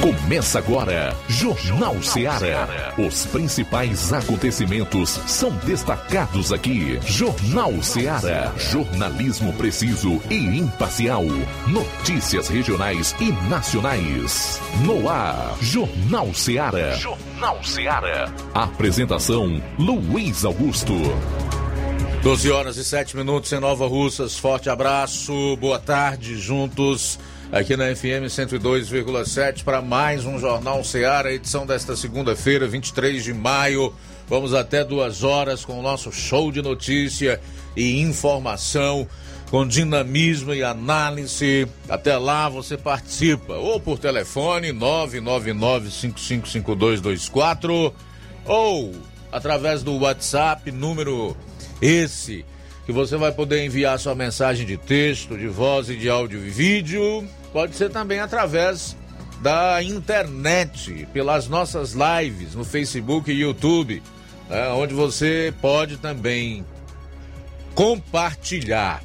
Começa agora, Jornal Seara. Os principais acontecimentos são destacados aqui. Jornal Seara. Jornalismo preciso e imparcial. Notícias regionais e nacionais. No ar, Jornal Seara. Jornal Seara. Apresentação: Luiz Augusto. 12 horas e 7 minutos em Nova Russas. Forte abraço, boa tarde, juntos aqui na FM 102,7 para mais um Jornal Seara, edição desta segunda-feira, 23 de maio. Vamos até duas horas com o nosso show de notícia e informação, com dinamismo e análise. Até lá você participa, ou por telefone 999-555224, ou através do WhatsApp, número esse que você vai poder enviar sua mensagem de texto, de voz e de áudio e vídeo pode ser também através da internet, pelas nossas lives no Facebook e YouTube, né, onde você pode também compartilhar.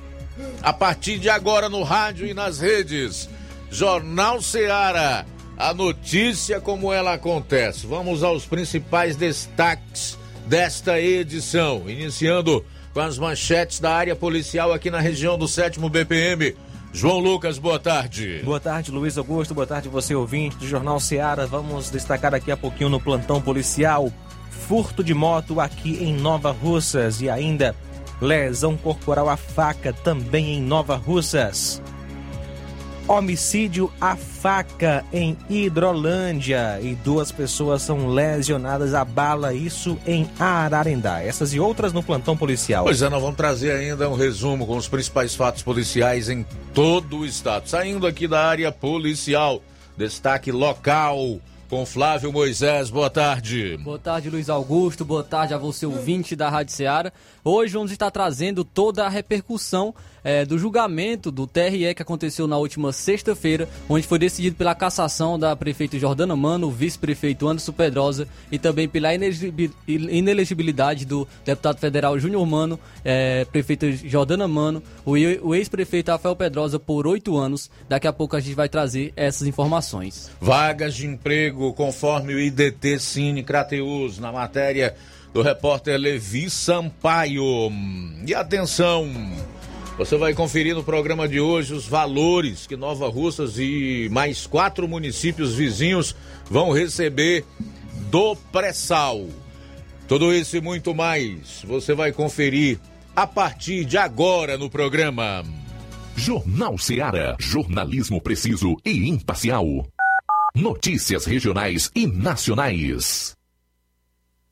A partir de agora no rádio e nas redes, Jornal Seara, a notícia como ela acontece. Vamos aos principais destaques desta edição, iniciando com as manchetes da área policial aqui na região do 7 BPM. João Lucas, boa tarde. Boa tarde, Luiz Augusto. Boa tarde, você ouvinte do Jornal Seara. Vamos destacar daqui a pouquinho no plantão policial furto de moto aqui em Nova Russas e ainda lesão corporal à faca também em Nova Russas. Homicídio à faca em Hidrolândia e duas pessoas são lesionadas a bala, isso em Ararendá. Essas e outras no plantão policial. Pois é, nós vamos trazer ainda um resumo com os principais fatos policiais em todo o estado. Saindo aqui da área policial, destaque local com Flávio Moisés. Boa tarde. Boa tarde, Luiz Augusto. Boa tarde a você, ouvinte da Rádio Ceará. Hoje vamos estar trazendo toda a repercussão é, do julgamento do TRE que aconteceu na última sexta-feira, onde foi decidido pela cassação da prefeita Jordana Mano, vice-prefeito Anderson Pedrosa e também pela inelegibilidade do deputado federal Júnior Mano, é, prefeita Jordana Mano, o ex-prefeito Rafael Pedrosa por oito anos. Daqui a pouco a gente vai trazer essas informações. Vagas de emprego conforme o IDT Cine Crateus na matéria do repórter Levi Sampaio. E atenção! Você vai conferir no programa de hoje os valores que Nova Russas e mais quatro municípios vizinhos vão receber do pré-sal. Tudo isso e muito mais você vai conferir a partir de agora no programa. Jornal Seara. Jornalismo preciso e imparcial. Notícias regionais e nacionais.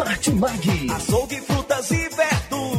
Martimag. Açougue, frutas e verduras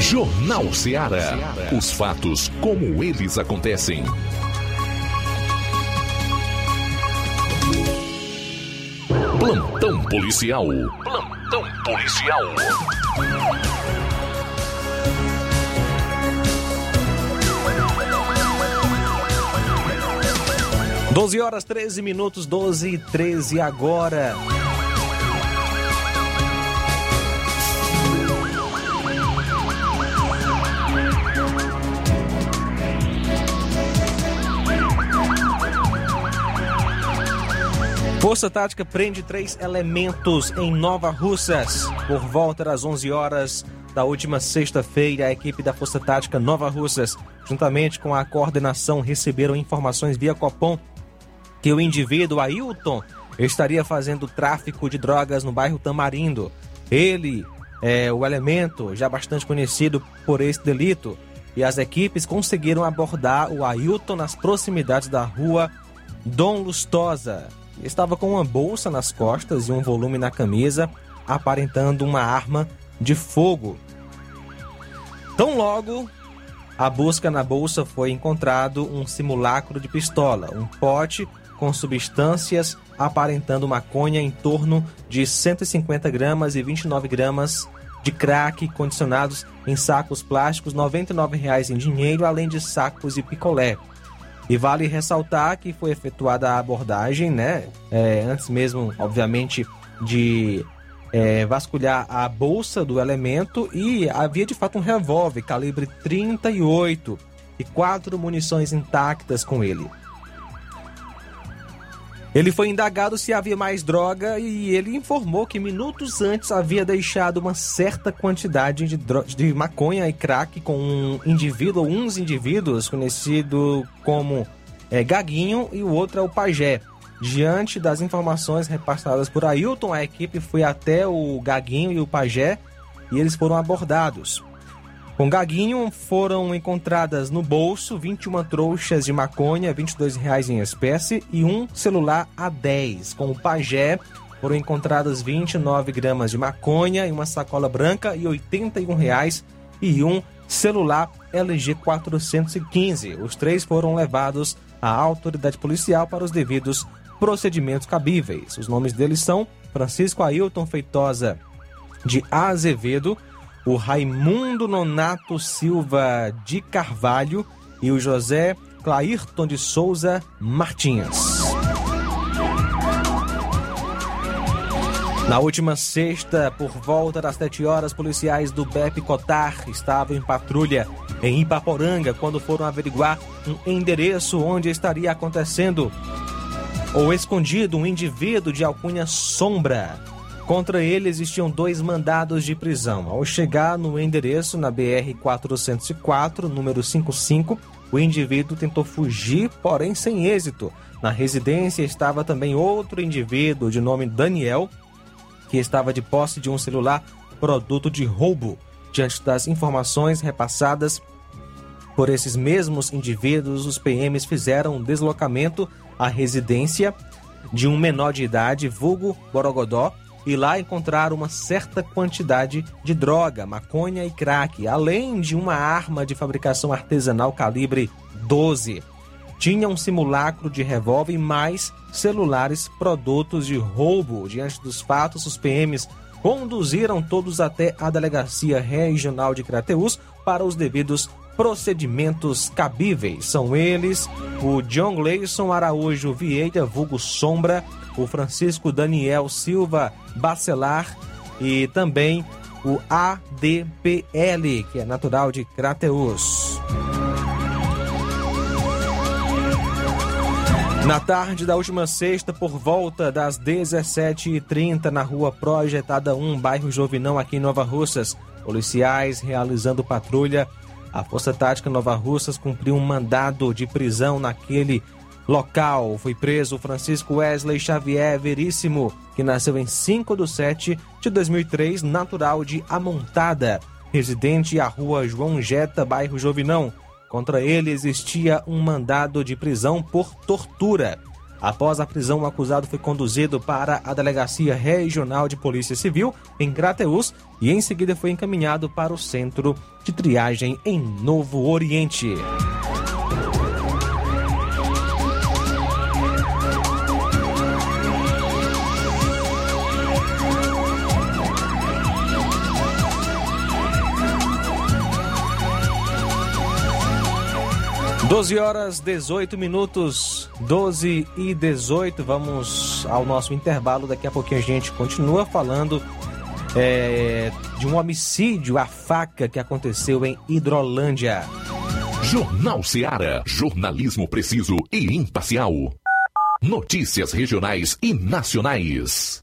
Jornal Ceará. Os fatos como eles acontecem. Plantão policial. Plantão policial. Doze horas 13 minutos, 12 e 13 agora. Força Tática prende três elementos em Nova Russas. Por volta das 11 horas da última sexta-feira, a equipe da Força Tática Nova Russas, juntamente com a coordenação, receberam informações via Copom que o indivíduo Ailton estaria fazendo tráfico de drogas no bairro Tamarindo. Ele é o elemento já bastante conhecido por esse delito e as equipes conseguiram abordar o Ailton nas proximidades da rua Dom Lustosa. Estava com uma bolsa nas costas e um volume na camisa, aparentando uma arma de fogo. Tão logo a busca na bolsa foi encontrado um simulacro de pistola, um pote com substâncias aparentando maconha em torno de 150 gramas e 29 gramas de crack condicionados em sacos plásticos, R$ 99,00 em dinheiro, além de sacos e picolé. E vale ressaltar que foi efetuada a abordagem, né? É, antes mesmo, obviamente, de é, vasculhar a bolsa do elemento e havia de fato um revólver calibre 38 e quatro munições intactas com ele. Ele foi indagado se havia mais droga e ele informou que minutos antes havia deixado uma certa quantidade de, de maconha e crack com um indivíduo ou uns indivíduos conhecido como é, Gaguinho e o outro é o Pajé. Diante das informações repassadas por Ailton, a equipe foi até o Gaguinho e o Pajé e eles foram abordados. Com Gaguinho foram encontradas no bolso 21 trouxas de maconha, 22 reais em espécie e um celular A10. Com o Pajé foram encontradas 29 gramas de maconha e uma sacola branca e 81 reais e um celular LG 415. Os três foram levados à autoridade policial para os devidos procedimentos cabíveis. Os nomes deles são Francisco Ailton Feitosa de Azevedo, o Raimundo Nonato Silva de Carvalho e o José Clairton de Souza Martins. Na última sexta, por volta das 7 horas, policiais do BEP Cotar estavam em patrulha em Ipaporanga quando foram averiguar um endereço onde estaria acontecendo ou escondido um indivíduo de alcunha Sombra. Contra ele existiam dois mandados de prisão. Ao chegar no endereço na BR 404, número 55, o indivíduo tentou fugir, porém sem êxito. Na residência estava também outro indivíduo de nome Daniel, que estava de posse de um celular produto de roubo. Diante das informações repassadas por esses mesmos indivíduos, os PMs fizeram um deslocamento à residência de um menor de idade, vulgo Borogodó, e lá encontraram uma certa quantidade de droga, maconha e crack, além de uma arma de fabricação artesanal calibre 12 tinha um simulacro de revólver e mais celulares produtos de roubo. Diante dos fatos, os PMs conduziram todos até a Delegacia Regional de Crateús para os devidos procedimentos cabíveis. São eles o John Gleison Araújo Vieira, vulgo Sombra, o Francisco Daniel Silva Bacelar e também o ADPL, que é natural de Crateús. Na tarde da última sexta, por volta das 17h30, na rua Projetada 1, bairro Jovinão, aqui em Nova Russas, policiais realizando patrulha. A Força Tática Nova Russas cumpriu um mandado de prisão naquele local. Foi preso Francisco Wesley Xavier Veríssimo, que nasceu em 5 de 7 de 2003, natural de Amontada, residente à rua João Jeta, bairro Jovinão. Contra ele existia um mandado de prisão por tortura. Após a prisão, o acusado foi conduzido para a Delegacia Regional de Polícia Civil em Crateús e em seguida foi encaminhado para o centro de triagem em Novo Oriente. 12 horas 18 minutos, 12 e 18. Vamos ao nosso intervalo. Daqui a pouquinho a gente continua falando é, de um homicídio à faca que aconteceu em Hidrolândia. Jornal Seara. Jornalismo preciso e imparcial. Notícias regionais e nacionais.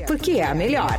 porque é a melhor.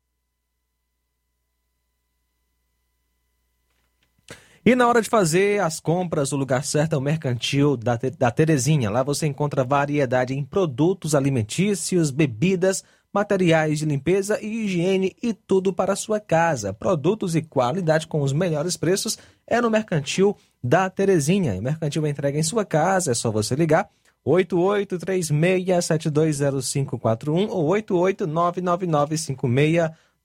E na hora de fazer as compras, o lugar certo é o Mercantil da, da Terezinha. Lá você encontra variedade em produtos alimentícios, bebidas, materiais de limpeza e higiene e tudo para a sua casa. Produtos e qualidade com os melhores preços é no Mercantil da Terezinha. O Mercantil entrega em sua casa, é só você ligar 8836720541 ou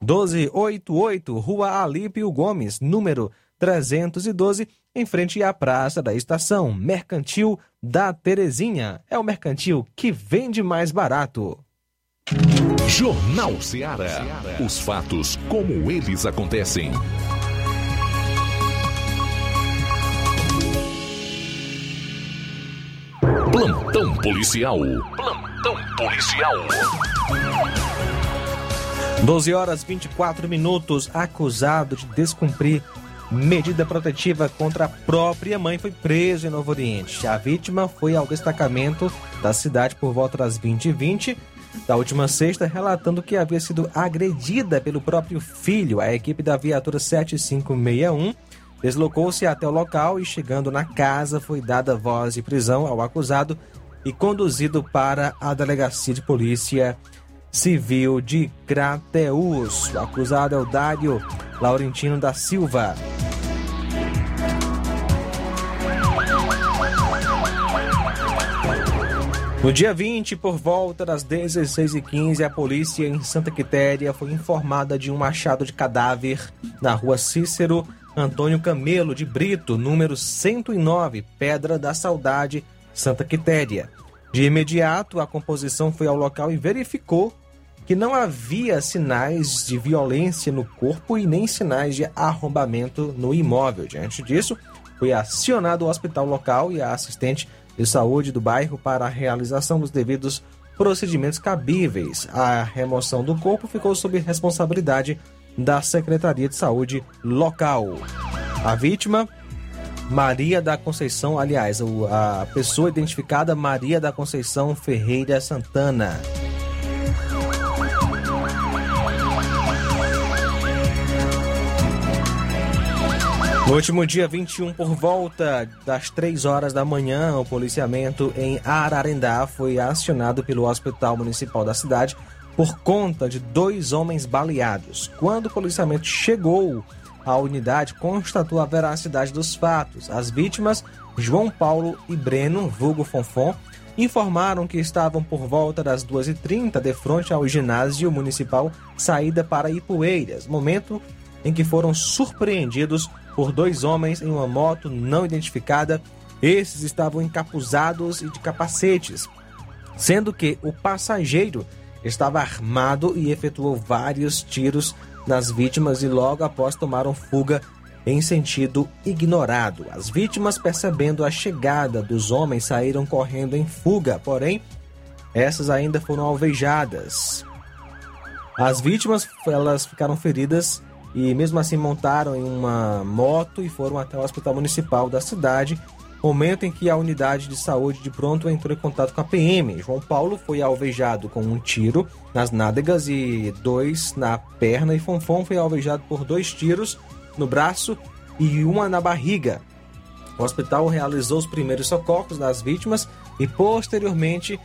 88999561288, Rua Alípio Gomes, número 312, em frente à Praça da Estação, Mercantil da Terezinha. É o mercantil que vende mais barato. Jornal Ceará. Os fatos como eles acontecem. Plantão policial. Plantão policial. 12 horas 24 minutos, acusado de descumprir medida protetiva contra a própria mãe foi preso em Novo Oriente. A vítima foi ao destacamento da cidade por volta das 20h20 da última sexta, relatando que havia sido agredida pelo próprio filho. A equipe da viatura 7561 deslocou-se até o local e, chegando na casa, foi dada voz de prisão ao acusado e conduzido para a delegacia de polícia civil de Crateús. O acusado é o Dário Laurentino da Silva. No dia 20, por volta das 16h15, a polícia em Santa Quitéria foi informada de um achado de cadáver na rua Cícero Antônio Camelo de Brito, número 109, Pedra da Saudade, Santa Quitéria. De imediato, a composição foi ao local e verificou que não havia sinais de violência no corpo e nem sinais de arrombamento no imóvel. Diante disso, foi acionado o hospital local e a assistente de saúde do bairro para a realização dos devidos procedimentos cabíveis. A remoção do corpo ficou sob responsabilidade da Secretaria de Saúde local. A vítima, Maria da Conceição, aliás, a pessoa identificada Maria da Conceição Ferreira Santana. No último dia 21, por volta das 3 horas da manhã, o policiamento em Ararendá foi acionado pelo Hospital Municipal da cidade por conta de dois homens baleados. Quando o policiamento chegou à unidade, constatou a veracidade dos fatos. As vítimas, João Paulo e Breno, vulgo Fonfon, informaram que estavam por volta das 2h30 de frente ao ginásio municipal saída para Ipueiras, momento em que foram surpreendidos por dois homens em uma moto não identificada. Esses estavam encapuzados e de capacetes, sendo que o passageiro estava armado e efetuou vários tiros nas vítimas e logo após tomaram fuga em sentido ignorado. As vítimas, percebendo a chegada dos homens, saíram correndo em fuga, porém, essas ainda foram alvejadas. As vítimas elas ficaram feridas e mesmo assim montaram em uma moto e foram até o hospital municipal da cidade. Momento em que a unidade de saúde de pronto entrou em contato com a PM. João Paulo foi alvejado com um tiro nas nádegas e dois na perna e Fonfon foi alvejado por dois tiros no braço e uma na barriga. O hospital realizou os primeiros socorros das vítimas e posteriormente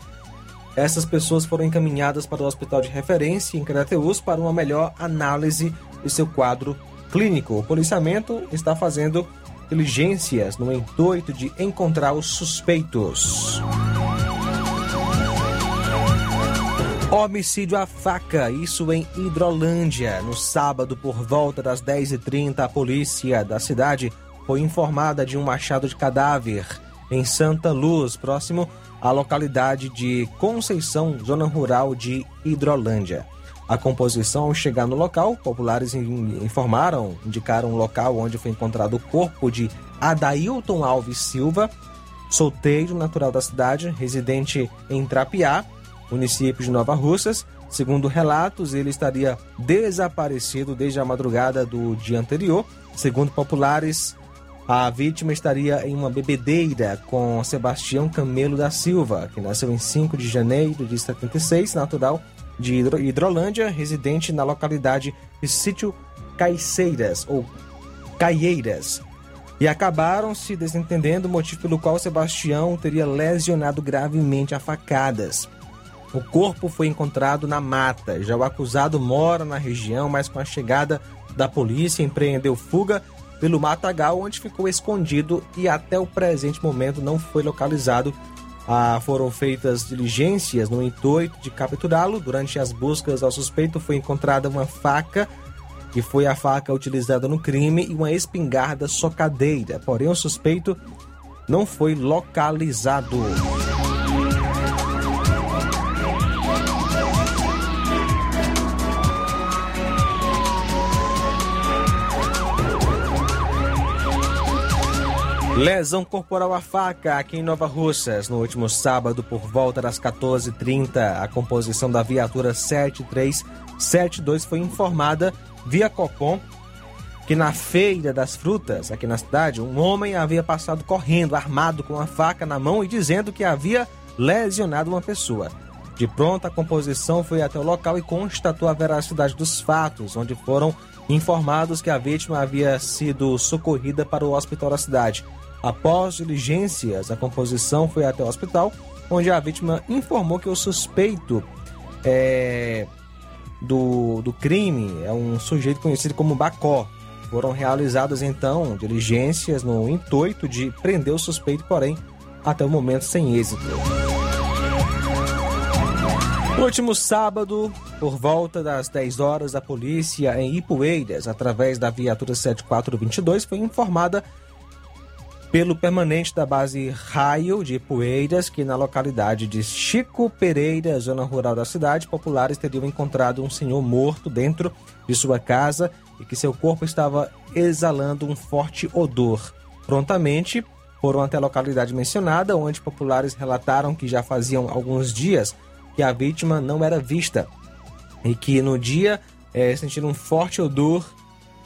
essas pessoas foram encaminhadas para o hospital de referência em Crateus para uma melhor análise de seu quadro clínico. O policiamento está fazendo diligências no intuito de encontrar os suspeitos. Homicídio à faca, isso em Hidrolândia. No sábado, por volta das 10h30, a polícia da cidade foi informada de um machado de cadáver em Santa Luz, próximo à localidade de Conceição, zona rural de Hidrolândia. A composição, ao chegar no local, populares in- informaram, indicaram o local onde foi encontrado o corpo de Adailton Alves Silva, solteiro natural da cidade, residente em Trapiá, município de Nova Russas. Segundo relatos, ele estaria desaparecido desde a madrugada do dia anterior. Segundo populares, a vítima estaria em uma bebedeira com Sebastião Camelo da Silva, que nasceu em 5 de janeiro de 76, natural de Hidro- Hidrolândia, residente na localidade de Sítio Caiceiras ou Caieiras. E acabaram se desentendendo, motivo pelo qual Sebastião teria lesionado gravemente a facadas. O corpo foi encontrado na mata. Já o acusado mora na região, mas com a chegada da polícia empreendeu fuga pelo matagal, onde ficou escondido e até o presente momento não foi localizado. Ah, foram feitas diligências no intuito de capturá-lo. Durante as buscas ao suspeito foi encontrada uma faca, que foi a faca utilizada no crime, e uma espingarda socadeira. Porém, o suspeito não foi localizado. Lesão corporal à faca aqui em Nova Russas. No último sábado, por volta das 14h30, a composição da viatura 7372 foi informada via Copom que na Feira das Frutas, aqui na cidade, um homem havia passado correndo, armado com uma faca na mão e dizendo que havia lesionado uma pessoa. De pronto, a composição foi até o local e constatou a veracidade dos fatos, onde foram informados que a vítima havia sido socorrida para o hospital da cidade. Após diligências, a composição foi até o hospital, onde a vítima informou que o suspeito é, do, do crime é um sujeito conhecido como Bacó. Foram realizadas então diligências no intuito de prender o suspeito, porém, até o momento sem êxito. No último sábado, por volta das 10 horas, a polícia em Ipueiras, através da viatura 7422, foi informada pelo permanente da base Raio de Ipueiras, que na localidade de Chico Pereira, zona rural da cidade, populares teriam encontrado um senhor morto dentro de sua casa e que seu corpo estava exalando um forte odor. Prontamente foram até a localidade mencionada, onde populares relataram que já faziam alguns dias que a vítima não era vista e que no dia é, sentiram um forte odor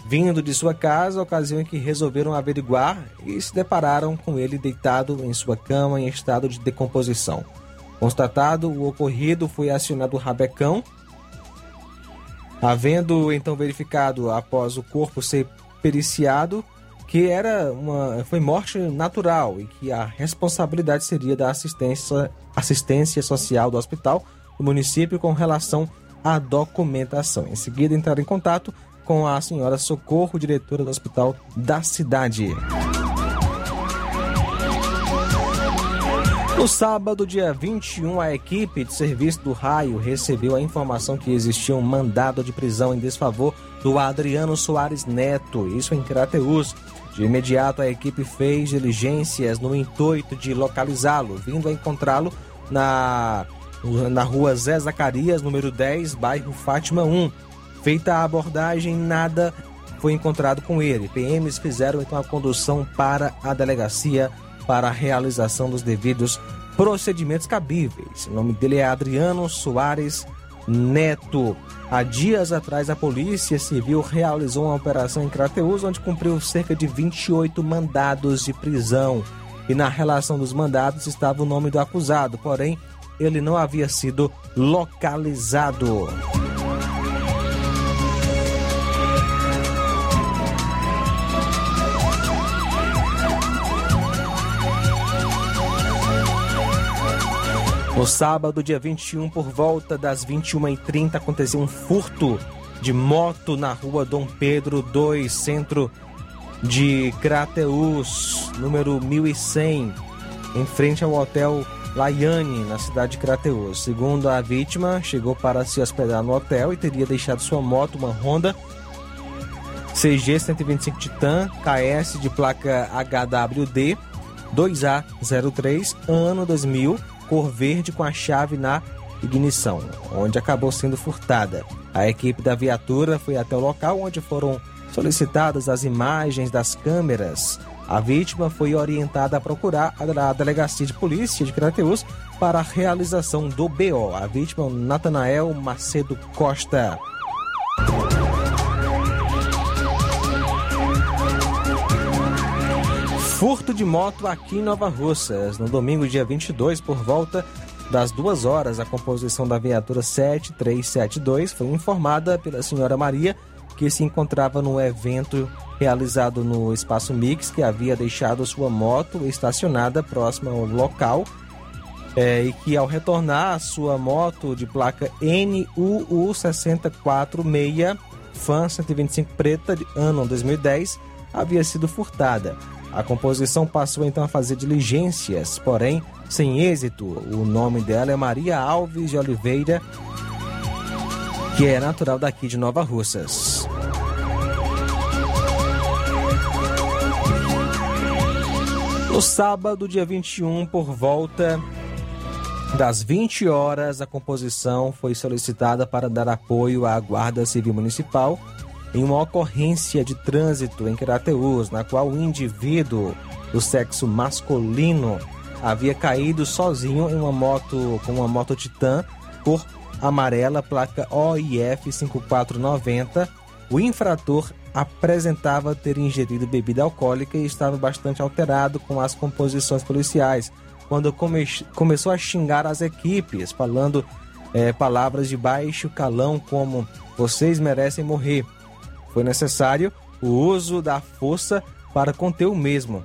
vindo de sua casa, ocasião em que resolveram averiguar e se depararam com ele deitado em sua cama em estado de decomposição. Constatado o ocorrido, foi acionado o rabecão, havendo então verificado após o corpo ser periciado que era uma foi morte natural e que a responsabilidade seria da assistência assistência social do hospital do município com relação à documentação. Em seguida entraram em contato com a senhora Socorro, diretora do hospital da cidade. No sábado, dia 21, a equipe de serviço do raio recebeu a informação que existia um mandado de prisão em desfavor do Adriano Soares Neto, isso em Crateus. De imediato, a equipe fez diligências no intuito de localizá-lo, vindo a encontrá-lo na, na rua Zé Zacarias, número 10, bairro Fátima 1. Feita a abordagem, nada foi encontrado com ele. PMs fizeram então a condução para a delegacia para a realização dos devidos procedimentos cabíveis. O nome dele é Adriano Soares Neto. Há dias atrás, a Polícia Civil realizou uma operação em Crateus, onde cumpriu cerca de 28 mandados de prisão. E na relação dos mandados estava o nome do acusado, porém, ele não havia sido localizado. No sábado, dia 21, por volta das 21h30, aconteceu um furto de moto na rua Dom Pedro II, centro de Crateus, número 1100, em frente ao hotel Laiane, na cidade de Crateus. Segundo a vítima, chegou para se hospedar no hotel e teria deixado sua moto, uma Honda CG 125 Titan KS de placa HWD 2A03, ano 2000 cor verde com a chave na ignição, onde acabou sendo furtada. A equipe da viatura foi até o local onde foram solicitadas as imagens das câmeras. A vítima foi orientada a procurar a delegacia de polícia de Crateus para a realização do BO. A vítima é o Natanael Macedo Costa. Furto de moto aqui em Nova Russas. No domingo, dia 22, por volta das duas horas, a composição da viatura 7372 foi informada pela senhora Maria que se encontrava no evento realizado no Espaço Mix, que havia deixado sua moto estacionada próxima ao local é, e que ao retornar sua moto de placa NUU 646 FAN 125 preta de ano 2010 havia sido furtada. A composição passou então a fazer diligências, porém sem êxito. O nome dela é Maria Alves de Oliveira, que é natural daqui de Nova Russas. No sábado, dia 21, por volta das 20 horas, a composição foi solicitada para dar apoio à Guarda Civil Municipal em uma ocorrência de trânsito em Crateus, na qual o indivíduo do sexo masculino havia caído sozinho em uma moto com uma moto Titan cor amarela, placa OIF 5490. O infrator apresentava ter ingerido bebida alcoólica e estava bastante alterado com as composições policiais, quando come começou a xingar as equipes, falando é, palavras de baixo calão como vocês merecem morrer foi necessário o uso da força para conter o mesmo,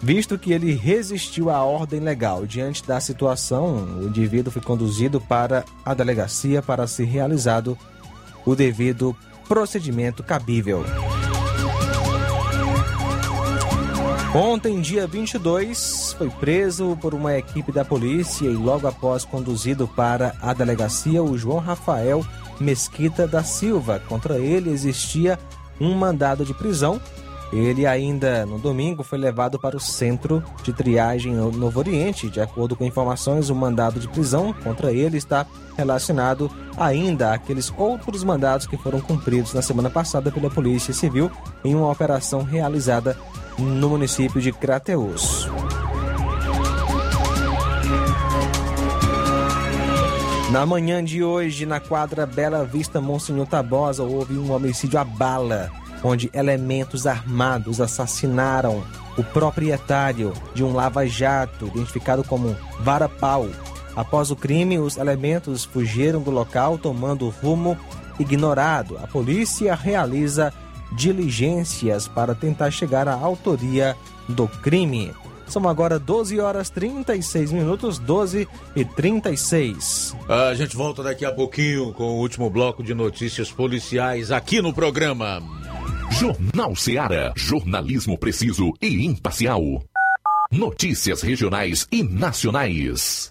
visto que ele resistiu à ordem legal. Diante da situação, o indivíduo foi conduzido para a delegacia para ser realizado o devido procedimento cabível. Ontem, dia 22, foi preso por uma equipe da polícia e logo após conduzido para a delegacia o João Rafael Mesquita da Silva. Contra ele existia um mandado de prisão. Ele ainda no domingo foi levado para o centro de triagem no Novo Oriente. De acordo com informações, o mandado de prisão contra ele está relacionado ainda àqueles outros mandados que foram cumpridos na semana passada pela Polícia Civil em uma operação realizada no município de Crateus. Na manhã de hoje, na quadra Bela Vista Monsenhor Tabosa, houve um homicídio à bala, onde elementos armados assassinaram o proprietário de um lava-jato, identificado como Varapau. Após o crime, os elementos fugiram do local, tomando rumo ignorado. A polícia realiza diligências para tentar chegar à autoria do crime. São agora 12 horas 36 minutos, 12 e 36. A gente volta daqui a pouquinho com o último bloco de notícias policiais aqui no programa. Jornal Seara. Jornalismo preciso e imparcial. Notícias regionais e nacionais.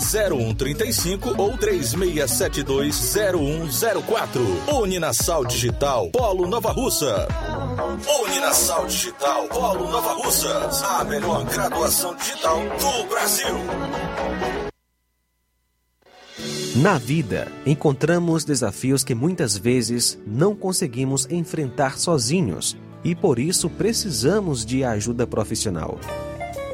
889-9972-0135 ou 3672-0104. Uninasal Digital, Polo Nova Russa. Uninasal Digital, Polo Nova Russas. A melhor graduação digital do Brasil. Na vida, encontramos desafios que muitas vezes não conseguimos enfrentar sozinhos e por isso precisamos de ajuda profissional.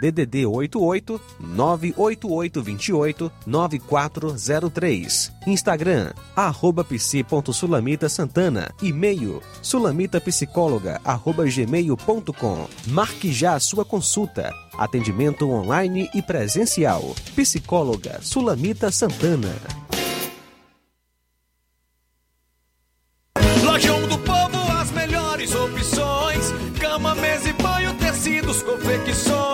DDD 88 98828 9403. Instagram, arroba psi.sulamita Santana. E-mail, sulamitapsicóloga, arroba gmail.com. Marque já a sua consulta. Atendimento online e presencial. Psicóloga Sulamita Santana. Lojão do Povo, as melhores opções: cama, mesa e banho, tecidos, confecções.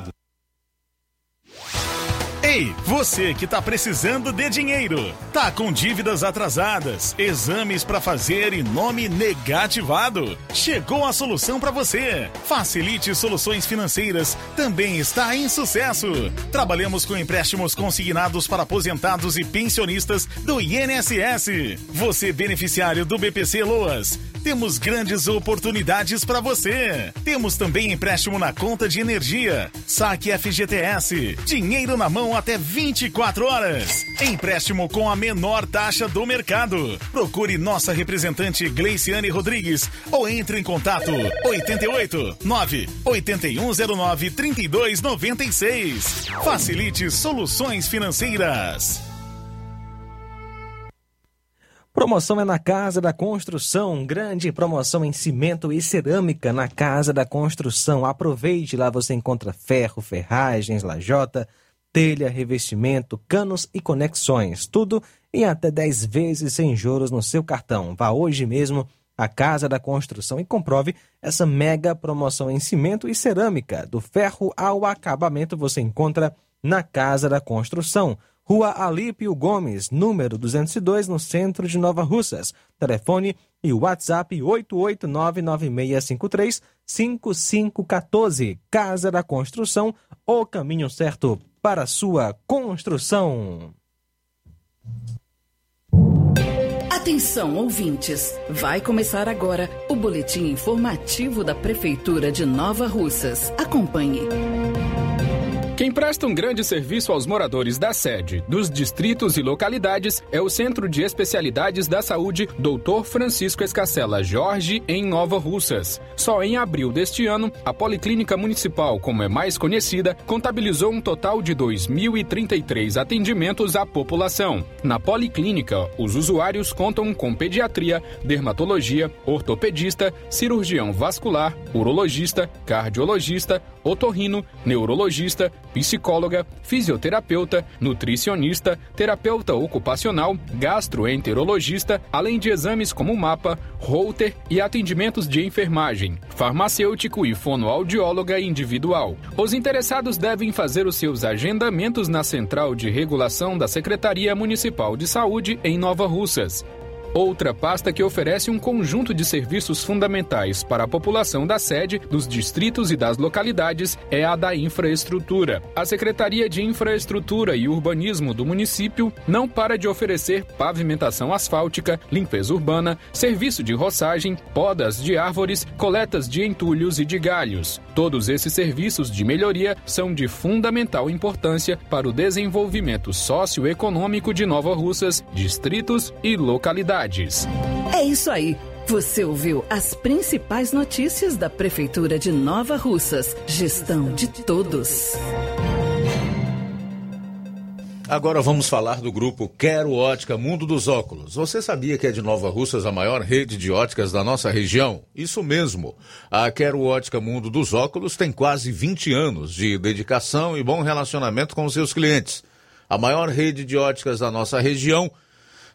Ei, você que tá precisando de dinheiro, tá com dívidas atrasadas, exames para fazer e nome negativado? Chegou a solução para você. Facilite Soluções Financeiras também está em sucesso. Trabalhamos com empréstimos consignados para aposentados e pensionistas do INSS. Você beneficiário do BPC Loas, temos grandes oportunidades para você. Temos também empréstimo na conta de energia, saque FGTS, dinheiro na mão até 24 horas. Empréstimo com a menor taxa do mercado. Procure nossa representante Gleiciane Rodrigues ou entre em contato 88 9 8109 3296. Facilite soluções financeiras. Promoção é na Casa da Construção, grande promoção em cimento e cerâmica na Casa da Construção. Aproveite, lá você encontra ferro, ferragens, lajota, telha, revestimento, canos e conexões. Tudo em até 10 vezes sem juros no seu cartão. Vá hoje mesmo a Casa da Construção e comprove essa mega promoção em cimento e cerâmica. Do ferro ao acabamento você encontra na Casa da Construção. Rua Alípio Gomes, número 202, no centro de Nova Russas. Telefone e WhatsApp 88996535514. Casa da Construção, o caminho certo para sua construção. Atenção, ouvintes! Vai começar agora o boletim informativo da Prefeitura de Nova Russas. Acompanhe. Quem presta um grande serviço aos moradores da sede, dos distritos e localidades é o Centro de Especialidades da Saúde Dr. Francisco Escacela Jorge, em Nova Russas. Só em abril deste ano, a Policlínica Municipal, como é mais conhecida, contabilizou um total de 2.033 atendimentos à população. Na Policlínica, os usuários contam com pediatria, dermatologia, ortopedista, cirurgião vascular, urologista, cardiologista, otorrino, neurologista, psicóloga, fisioterapeuta, nutricionista, terapeuta ocupacional, gastroenterologista, além de exames como mapa, holter e atendimentos de enfermagem, farmacêutico e fonoaudióloga individual. Os interessados devem fazer os seus agendamentos na Central de Regulação da Secretaria Municipal de Saúde em Nova Russas. Outra pasta que oferece um conjunto de serviços fundamentais para a população da sede, dos distritos e das localidades é a da infraestrutura. A Secretaria de Infraestrutura e Urbanismo do município não para de oferecer pavimentação asfáltica, limpeza urbana, serviço de roçagem, podas de árvores, coletas de entulhos e de galhos. Todos esses serviços de melhoria são de fundamental importância para o desenvolvimento socioeconômico de Nova Russas, distritos e localidades. É isso aí. Você ouviu as principais notícias da Prefeitura de Nova Russas. Gestão de todos. Agora vamos falar do grupo Quero Ótica Mundo dos Óculos. Você sabia que é de Nova Russas a maior rede de óticas da nossa região? Isso mesmo. A Quero Ótica Mundo dos Óculos tem quase 20 anos de dedicação e bom relacionamento com seus clientes. A maior rede de óticas da nossa região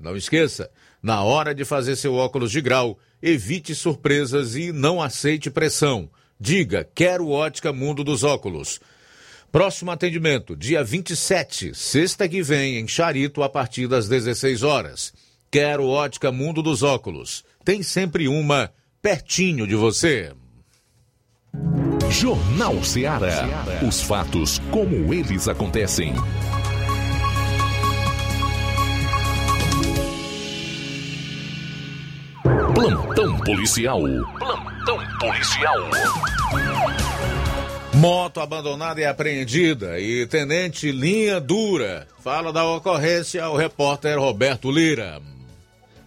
Não esqueça, na hora de fazer seu óculos de grau, evite surpresas e não aceite pressão. Diga, quero ótica Mundo dos Óculos. Próximo atendimento, dia 27, sexta que vem, em Charito, a partir das 16 horas. Quero ótica Mundo dos Óculos. Tem sempre uma pertinho de você. Jornal Ceará. Os fatos como eles acontecem. Plantão policial. Plantão policial. Moto abandonada e apreendida e tenente linha dura. Fala da ocorrência ao repórter Roberto Lira.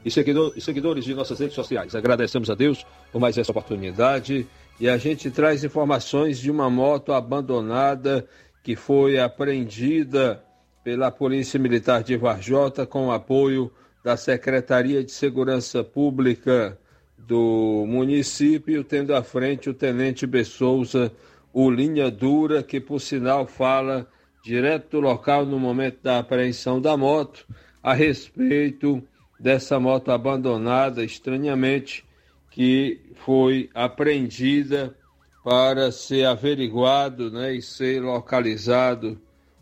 E, seguidor, e seguidores de nossas redes sociais, agradecemos a Deus por mais essa oportunidade e a gente traz informações de uma moto abandonada que foi apreendida pela Polícia Militar de Varjota com apoio da Secretaria de Segurança Pública do município, tendo à frente o Tenente Bessouza, o Linha Dura, que por sinal fala direto do local no momento da apreensão da moto, a respeito dessa moto abandonada estranhamente, que foi apreendida para ser averiguado né, e ser localizado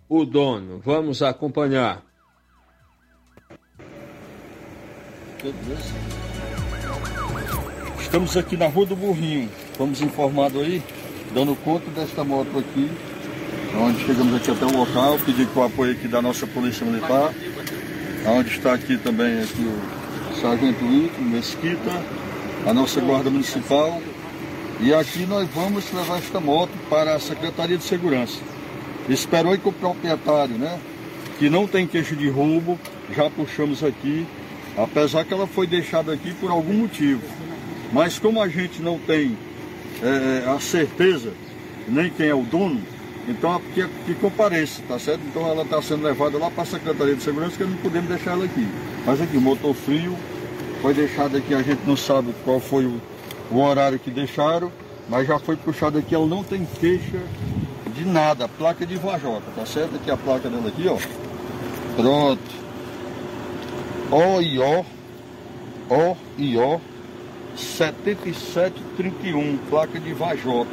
o dono. Vamos acompanhar. Estamos aqui na Rua do Burrinho. Fomos informados aí, dando conta desta moto aqui. Onde chegamos aqui até o local, pedi com o apoio aqui da nossa Polícia Militar. Onde está aqui também aqui o Sargento Ito, Mesquita, a nossa Guarda Municipal. E aqui nós vamos levar esta moto para a Secretaria de Segurança. Esperou que o proprietário, né? Que não tem queixa de roubo, já puxamos aqui apesar que ela foi deixada aqui por algum motivo. Mas como a gente não tem é, a certeza, nem quem é o dono, então que, que compareça, tá certo? Então ela está sendo levada lá para a Secretaria de Segurança, que não podemos deixar ela aqui. Mas aqui, motor frio, foi deixado aqui, a gente não sabe qual foi o, o horário que deixaram, mas já foi puxado aqui, ela não tem queixa de nada, placa de Vajota, tá certo? Aqui a placa dela aqui, ó. Pronto. O e O, O e O 7731, placa de Vajota.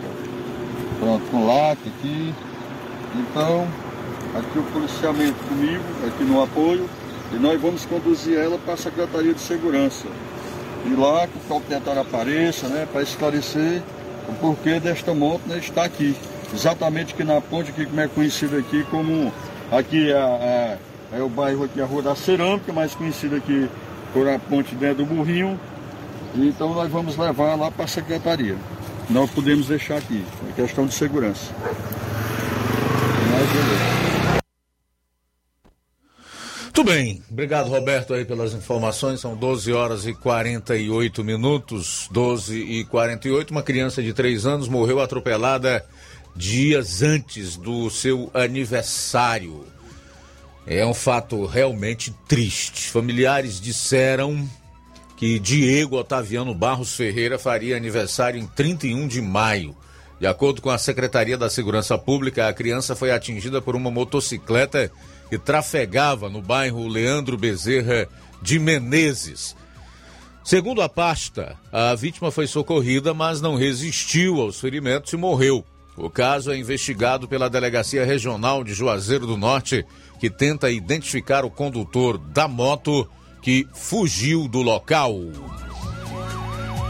Pronto, com LAC aqui. Então, aqui o policiamento comigo, aqui no apoio, e nós vamos conduzir ela para a Secretaria de Segurança. E lá que o proprietário apareça, né, para esclarecer o porquê desta moto né, estar aqui. Exatamente aqui na ponte, que como é conhecido aqui como. Aqui é, é, é o bairro aqui, a Rua da Cerâmica, mais conhecido aqui por a ponte dentro do Burrinho. Então nós vamos levar lá para a secretaria. Não podemos deixar aqui, é questão de segurança. Muito bem, obrigado Roberto aí pelas informações. São 12 horas e 48 minutos, 12 e 48. Uma criança de 3 anos morreu atropelada dias antes do seu aniversário. É um fato realmente triste. Familiares disseram que Diego Otaviano Barros Ferreira faria aniversário em 31 de maio. De acordo com a Secretaria da Segurança Pública, a criança foi atingida por uma motocicleta que trafegava no bairro Leandro Bezerra de Menezes. Segundo a pasta, a vítima foi socorrida, mas não resistiu aos ferimentos e morreu. O caso é investigado pela Delegacia Regional de Juazeiro do Norte, que tenta identificar o condutor da moto que fugiu do local.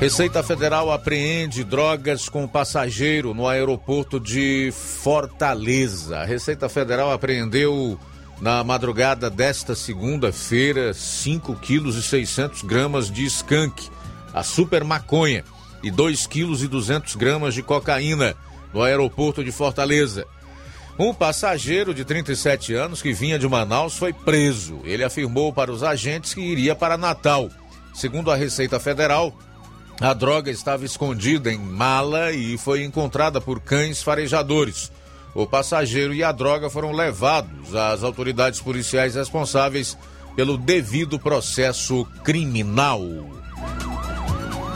Receita Federal apreende drogas com passageiro no aeroporto de Fortaleza. A Receita Federal apreendeu na madrugada desta segunda-feira 5 quilos e 600 gramas de skunk, a super maconha, e 2 quilos e 200 gramas de cocaína no aeroporto de Fortaleza. Um passageiro de 37 anos que vinha de Manaus foi preso. Ele afirmou para os agentes que iria para Natal. Segundo a Receita Federal, a droga estava escondida em mala e foi encontrada por cães farejadores. O passageiro e a droga foram levados às autoridades policiais responsáveis pelo devido processo criminal.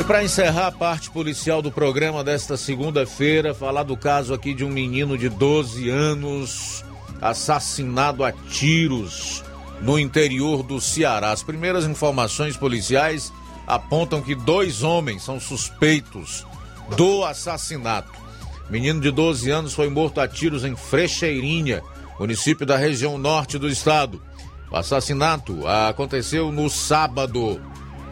E para encerrar a parte policial do programa desta segunda-feira, falar do caso aqui de um menino de 12 anos assassinado a tiros no interior do Ceará. As primeiras informações policiais apontam que dois homens são suspeitos do assassinato. Menino de 12 anos foi morto a tiros em Frecheirinha, município da região norte do estado. O assassinato aconteceu no sábado.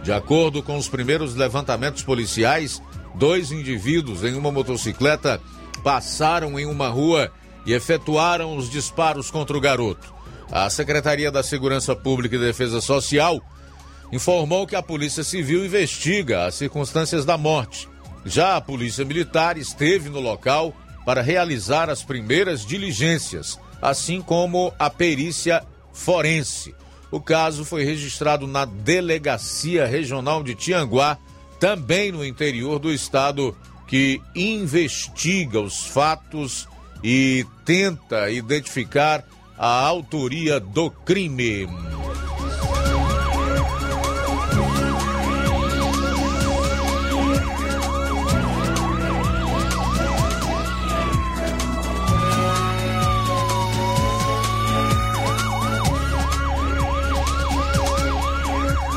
De acordo com os primeiros levantamentos policiais, dois indivíduos em uma motocicleta passaram em uma rua e efetuaram os disparos contra o garoto. A Secretaria da Segurança Pública e Defesa Social informou que a Polícia Civil investiga as circunstâncias da morte. Já a Polícia Militar esteve no local para realizar as primeiras diligências, assim como a perícia forense. O caso foi registrado na Delegacia Regional de Tianguá, também no interior do estado, que investiga os fatos e tenta identificar a autoria do crime.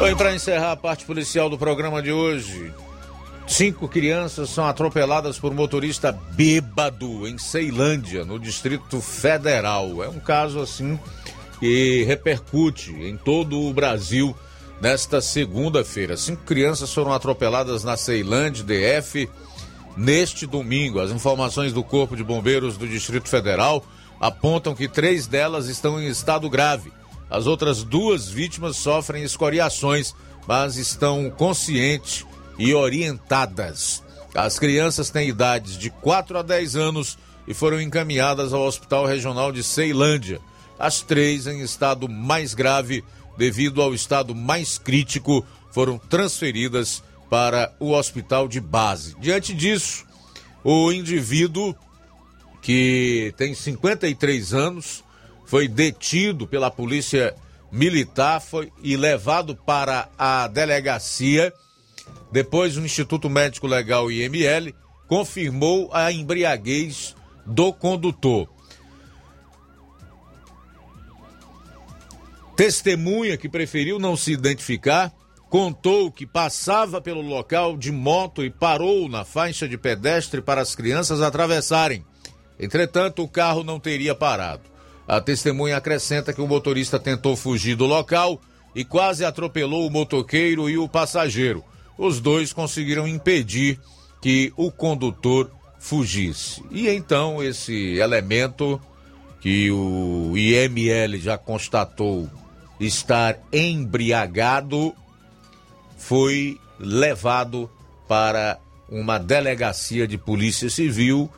Bem, para encerrar a parte policial do programa de hoje, cinco crianças são atropeladas por motorista bêbado em Ceilândia, no Distrito Federal. É um caso assim que repercute em todo o Brasil nesta segunda-feira. Cinco crianças foram atropeladas na Ceilândia, DF, neste domingo. As informações do Corpo de Bombeiros do Distrito Federal apontam que três delas estão em estado grave as outras duas vítimas sofrem escoriações, mas estão conscientes e orientadas. As crianças têm idades de 4 a 10 anos e foram encaminhadas ao Hospital Regional de Ceilândia. As três, em estado mais grave, devido ao estado mais crítico, foram transferidas para o hospital de base. Diante disso, o indivíduo que tem 53 anos foi detido pela polícia militar foi, e levado para a delegacia. Depois, o Instituto Médico Legal IML confirmou a embriaguez do condutor. Testemunha que preferiu não se identificar contou que passava pelo local de moto e parou na faixa de pedestre para as crianças atravessarem. Entretanto, o carro não teria parado. A testemunha acrescenta que o motorista tentou fugir do local e quase atropelou o motoqueiro e o passageiro. Os dois conseguiram impedir que o condutor fugisse. E então esse elemento que o IML já constatou estar embriagado foi levado para uma delegacia de polícia civil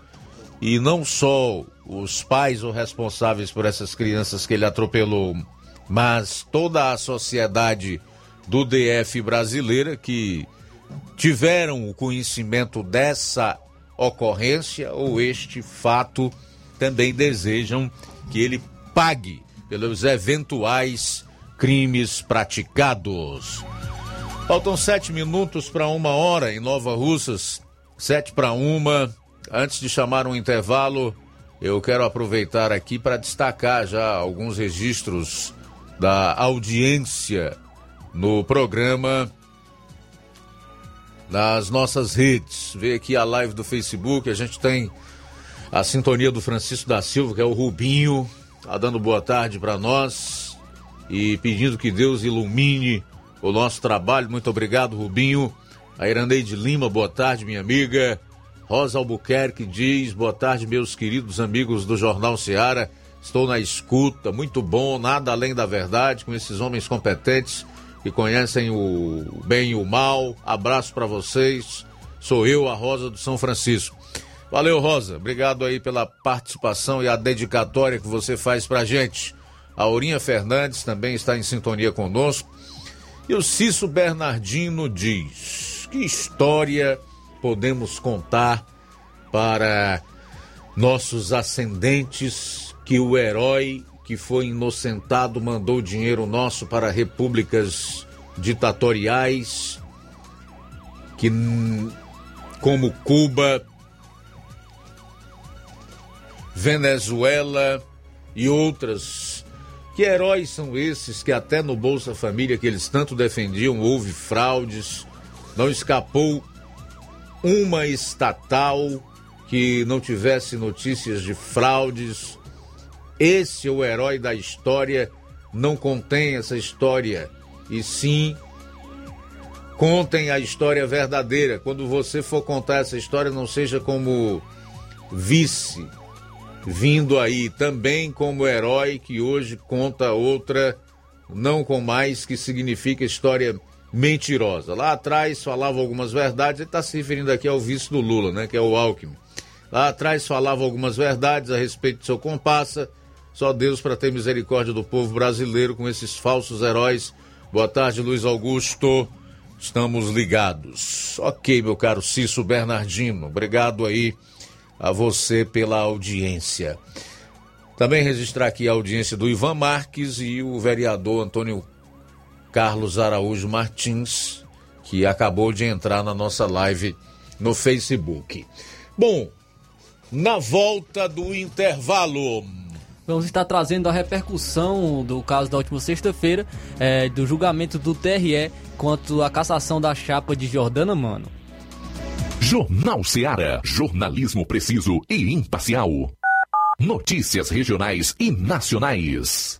e não só os pais ou responsáveis por essas crianças que ele atropelou, mas toda a sociedade do DF brasileira que tiveram o conhecimento dessa ocorrência ou este fato também desejam que ele pague pelos eventuais crimes praticados. Faltam sete minutos para uma hora em Nova Russas, sete para uma. Antes de chamar um intervalo, eu quero aproveitar aqui para destacar já alguns registros da audiência no programa nas nossas redes. Vê aqui a live do Facebook, a gente tem a sintonia do Francisco da Silva, que é o Rubinho, tá dando boa tarde para nós e pedindo que Deus ilumine o nosso trabalho. Muito obrigado, Rubinho. A Irandeide Lima, boa tarde, minha amiga. Rosa Albuquerque diz: boa tarde, meus queridos amigos do Jornal Seara. Estou na escuta, muito bom, nada além da verdade, com esses homens competentes que conhecem o bem e o mal. Abraço para vocês. Sou eu, a Rosa do São Francisco. Valeu, Rosa. Obrigado aí pela participação e a dedicatória que você faz pra gente. A Aurinha Fernandes também está em sintonia conosco. E o Cício Bernardino diz: que história podemos contar para nossos ascendentes que o herói que foi inocentado mandou dinheiro nosso para repúblicas ditatoriais que como Cuba, Venezuela e outras. Que heróis são esses que até no Bolsa Família que eles tanto defendiam houve fraudes, não escapou uma estatal que não tivesse notícias de fraudes. Esse é o herói da história, não contém essa história, e sim contem a história verdadeira. Quando você for contar essa história, não seja como vice vindo aí também como herói que hoje conta outra, não com mais, que significa história mentirosa. Lá atrás falava algumas verdades, ele está se referindo aqui ao vice do Lula, né, que é o Alckmin. Lá atrás falava algumas verdades a respeito do seu compassa, só Deus para ter misericórdia do povo brasileiro com esses falsos heróis. Boa tarde, Luiz Augusto. Estamos ligados. Ok, meu caro Cício Bernardino, obrigado aí a você pela audiência. Também registrar aqui a audiência do Ivan Marques e o vereador Antônio Carlos Araújo Martins, que acabou de entrar na nossa live no Facebook. Bom, na volta do intervalo. Vamos estar trazendo a repercussão do caso da última sexta-feira, é, do julgamento do TRE quanto à cassação da chapa de Jordana Mano. Jornal Seara. Jornalismo preciso e imparcial. Notícias regionais e nacionais.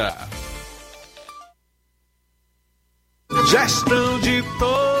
Gestão de todos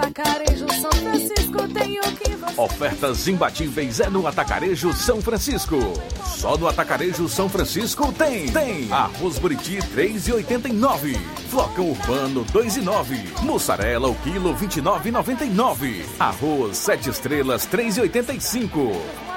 Atacarejo São Francisco tem o que você Ofertas imbatíveis é no Atacarejo São Francisco. Só no Atacarejo São Francisco tem. Tem arroz buriti 3,89. Flocão urbano 2,9. Mussarela o quilo 29,99. Arroz 7 estrelas 3,85.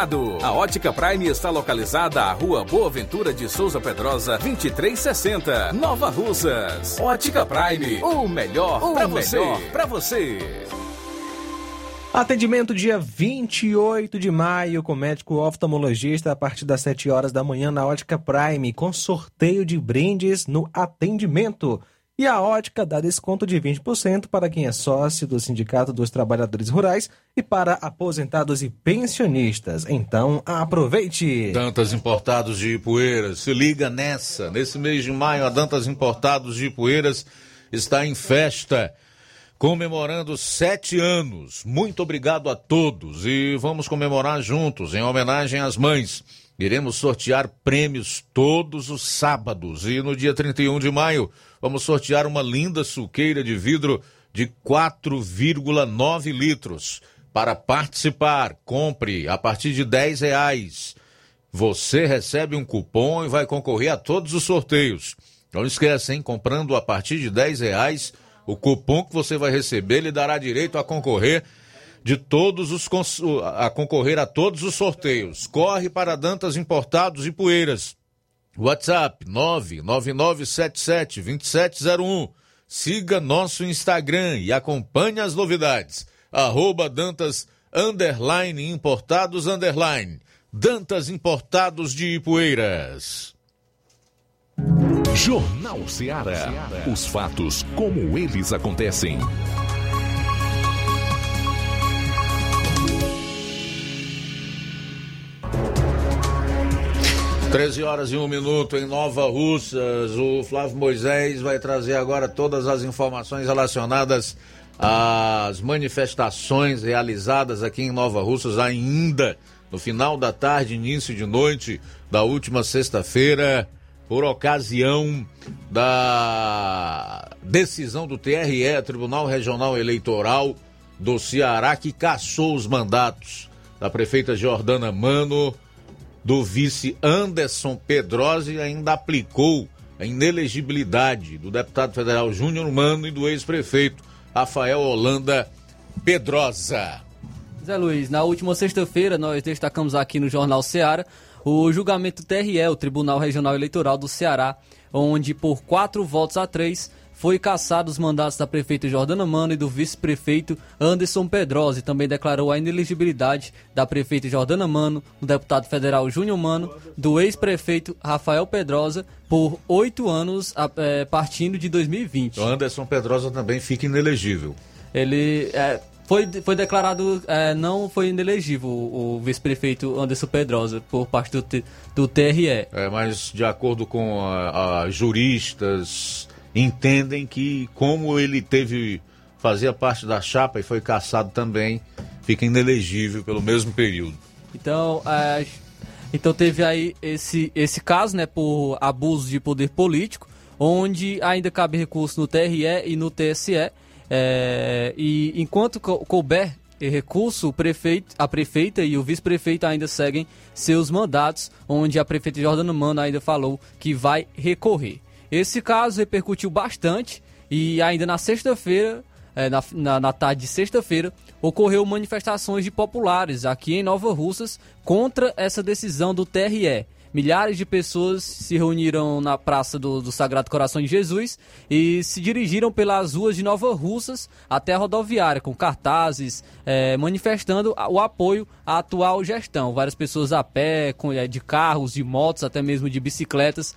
A Ótica Prime está localizada à Rua Boa Ventura de Souza Pedrosa, 2360, Nova Russas. Ótica Prime, o melhor para você. Pra você. Atendimento dia 28 de maio com médico oftalmologista a partir das 7 horas da manhã na Ótica Prime, com sorteio de brindes no atendimento. E a ótica dá desconto de 20% para quem é sócio do Sindicato dos Trabalhadores Rurais e para aposentados e pensionistas. Então, aproveite! Dantas Importados de Ipueiras, se liga nessa. Nesse mês de maio, a Dantas Importados de Ipueiras está em festa, comemorando sete anos. Muito obrigado a todos e vamos comemorar juntos, em homenagem às mães. Iremos sortear prêmios todos os sábados e no dia 31 de maio vamos sortear uma linda suqueira de vidro de 4,9 litros. Para participar, compre a partir de 10 reais. Você recebe um cupom e vai concorrer a todos os sorteios. Não esqueça, hein? Comprando a partir de 10 reais, o cupom que você vai receber lhe dará direito a concorrer de todos os a concorrer a todos os sorteios. Corre para Dantas Importados e Poeiras. WhatsApp 999772701. Siga nosso Instagram e acompanhe as novidades. Arroba Dantas underline importados underline. Dantas Importados de Ipueiras. Jornal Ceará. Os fatos como eles acontecem. 13 horas e um minuto em Nova Russas. O Flávio Moisés vai trazer agora todas as informações relacionadas às manifestações realizadas aqui em Nova Russas ainda no final da tarde, início de noite da última sexta-feira, por ocasião da decisão do TRE, Tribunal Regional Eleitoral do Ceará, que cassou os mandatos da prefeita Jordana Mano do vice Anderson Pedrosa e ainda aplicou a inelegibilidade do deputado federal Júnior Mano e do ex-prefeito Rafael Holanda Pedrosa. Zé Luiz, na última sexta-feira nós destacamos aqui no Jornal Ceará o julgamento TRE, o Tribunal Regional Eleitoral do Ceará, onde por quatro votos a três foi cassado os mandatos da prefeita Jordana Mano e do vice-prefeito Anderson Pedrosa e também declarou a inelegibilidade da prefeita Jordana Mano, do deputado federal Júnior Mano, do ex-prefeito Rafael Pedrosa por oito anos a- eh, partindo de 2020. O Anderson Pedrosa também fica inelegível. Ele é, foi, foi declarado é, não foi inelegível o, o vice-prefeito Anderson Pedrosa por parte do, do TRE. É, mas de acordo com a, a juristas, entendem que como ele teve fazia parte da chapa e foi caçado também, fica inelegível pelo mesmo período. Então, é, então teve aí esse, esse caso, né, por abuso de poder político, onde ainda cabe recurso no TRE e no TSE. é, e enquanto cou- couber recurso, prefeito, a prefeita e o vice-prefeito ainda seguem seus mandatos, onde a prefeita Jordana Mano ainda falou que vai recorrer. Esse caso repercutiu bastante e ainda na sexta-feira é, na, na, na tarde de sexta-feira, ocorreu manifestações de populares aqui em Nova Russas contra essa decisão do TRE. Milhares de pessoas se reuniram na Praça do, do Sagrado Coração de Jesus e se dirigiram pelas ruas de Nova Russas até a rodoviária, com cartazes eh, manifestando a- o apoio à atual gestão. Várias pessoas a pé, com, eh, de carros, de motos, até mesmo de bicicletas,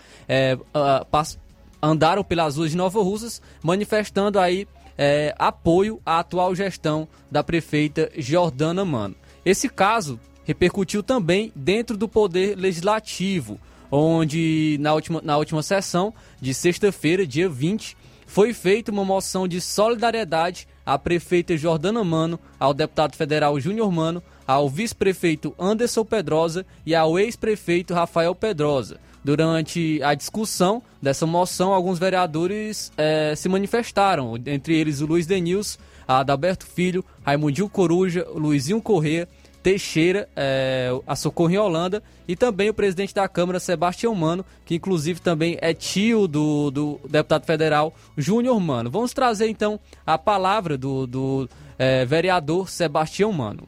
ah, pass- andaram pelas ruas de Nova Russas manifestando aí é, apoio à atual gestão da prefeita Jordana Mano. Esse caso repercutiu também dentro do Poder Legislativo, onde na última, na última sessão de sexta-feira, dia 20, foi feita uma moção de solidariedade à prefeita Jordana Mano, ao deputado federal Júnior Mano, ao vice-prefeito Anderson Pedrosa e ao ex-prefeito Rafael Pedrosa. Durante a discussão dessa moção, alguns vereadores eh, se manifestaram, entre eles o Luiz Denils, Adalberto Filho, Raimundinho Coruja, Luizinho Corrêa, Teixeira, eh, a Socorro em Holanda e também o presidente da Câmara, Sebastião Mano, que inclusive também é tio do, do deputado federal Júnior Mano. Vamos trazer então a palavra do, do eh, vereador Sebastião Mano.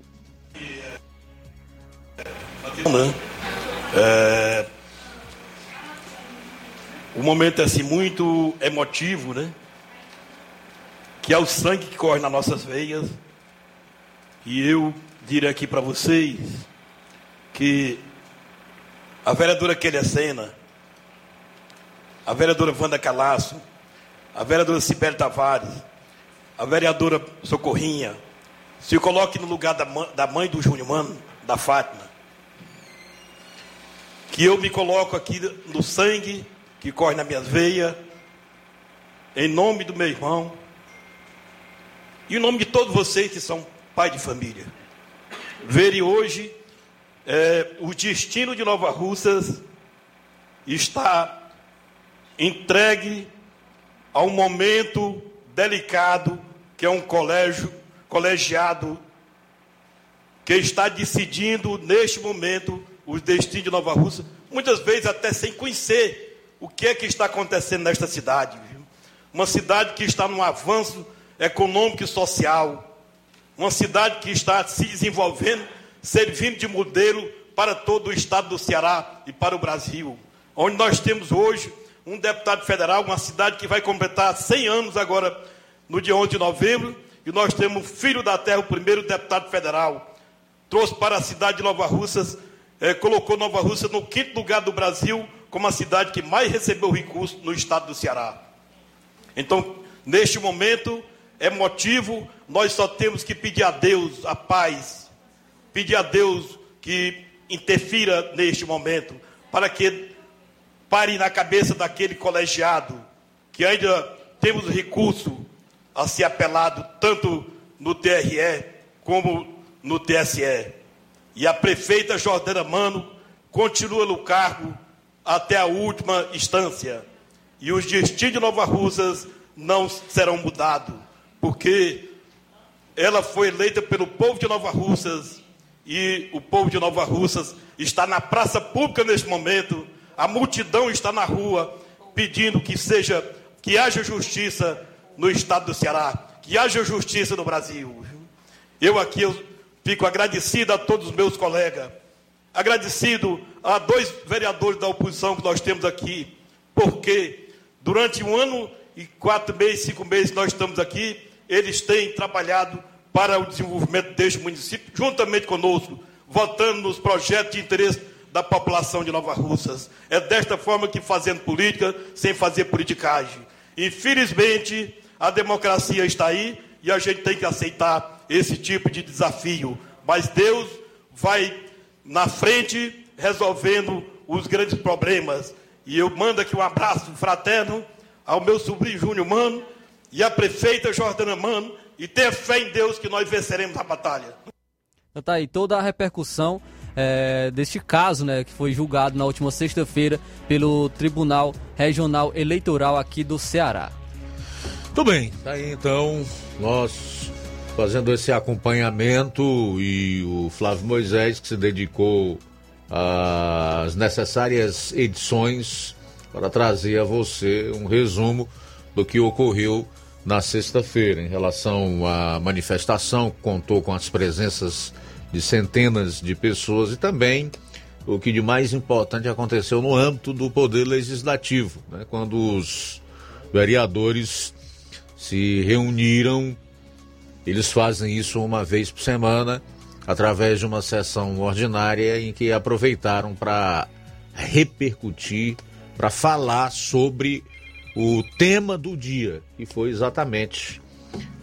É, o momento é assim muito emotivo, né? Que é o sangue que corre nas nossas veias. E eu direi aqui para vocês que a vereadora Kelly Sena, a vereadora Wanda Calaço, a vereadora Cibele Tavares, a vereadora Socorrinha, se coloque no lugar da mãe, da mãe do Júnior Mano, da Fátima, que eu me coloco aqui no sangue que corre nas minhas veias, em nome do meu irmão, e em nome de todos vocês que são pai de família. Verem hoje é, o destino de Nova Russas está entregue a um momento delicado que é um colégio, colegiado que está decidindo neste momento os destinos de Nova Rússia, muitas vezes até sem conhecer o que é que está acontecendo nesta cidade. Uma cidade que está num avanço econômico e social, uma cidade que está se desenvolvendo, servindo de modelo para todo o estado do Ceará e para o Brasil. Onde nós temos hoje um deputado federal, uma cidade que vai completar 100 anos agora, no dia 11 de novembro, e nós temos Filho da Terra, o primeiro deputado federal. Trouxe para a cidade de Nova Russas, eh, colocou Nova Russas no quinto lugar do Brasil, como a cidade que mais recebeu recursos no estado do Ceará. Então, neste momento, é motivo, nós só temos que pedir a Deus a paz, pedir a Deus que interfira neste momento, para que pare na cabeça daquele colegiado, que ainda temos recurso a ser apelado tanto no TRE como no TSE. E a prefeita Jordana Mano continua no cargo até a última instância. E os destinos de Nova Russas não serão mudados, porque ela foi eleita pelo povo de Nova Russas e o povo de Nova Russas está na praça pública neste momento, a multidão está na rua pedindo que seja que haja justiça no estado do Ceará, que haja justiça no Brasil. Eu aqui eu fico agradecido a todos os meus colegas, agradecido a dois vereadores da oposição que nós temos aqui, porque durante um ano e quatro meses, cinco meses nós estamos aqui, eles têm trabalhado para o desenvolvimento deste município, juntamente conosco, votando nos projetos de interesse da população de Nova Russas. É desta forma que fazendo política, sem fazer politicagem. Infelizmente, a democracia está aí e a gente tem que aceitar esse tipo de desafio. Mas Deus vai na frente resolvendo os grandes problemas. E eu mando aqui um abraço fraterno ao meu sobrinho Júnior Mano e à prefeita Jordana Mano e ter fé em Deus que nós venceremos a batalha. Então tá aí toda a repercussão é, deste caso, né, que foi julgado na última sexta-feira pelo Tribunal Regional Eleitoral aqui do Ceará. Tudo bem, tá aí então nós fazendo esse acompanhamento e o Flávio Moisés que se dedicou às necessárias edições para trazer a você um resumo do que ocorreu na sexta-feira em relação à manifestação, contou com as presenças de centenas de pessoas e também o que de mais importante aconteceu no âmbito do Poder Legislativo, né, quando os vereadores se reuniram. Eles fazem isso uma vez por semana, através de uma sessão ordinária em que aproveitaram para repercutir, para falar sobre o tema do dia, que foi exatamente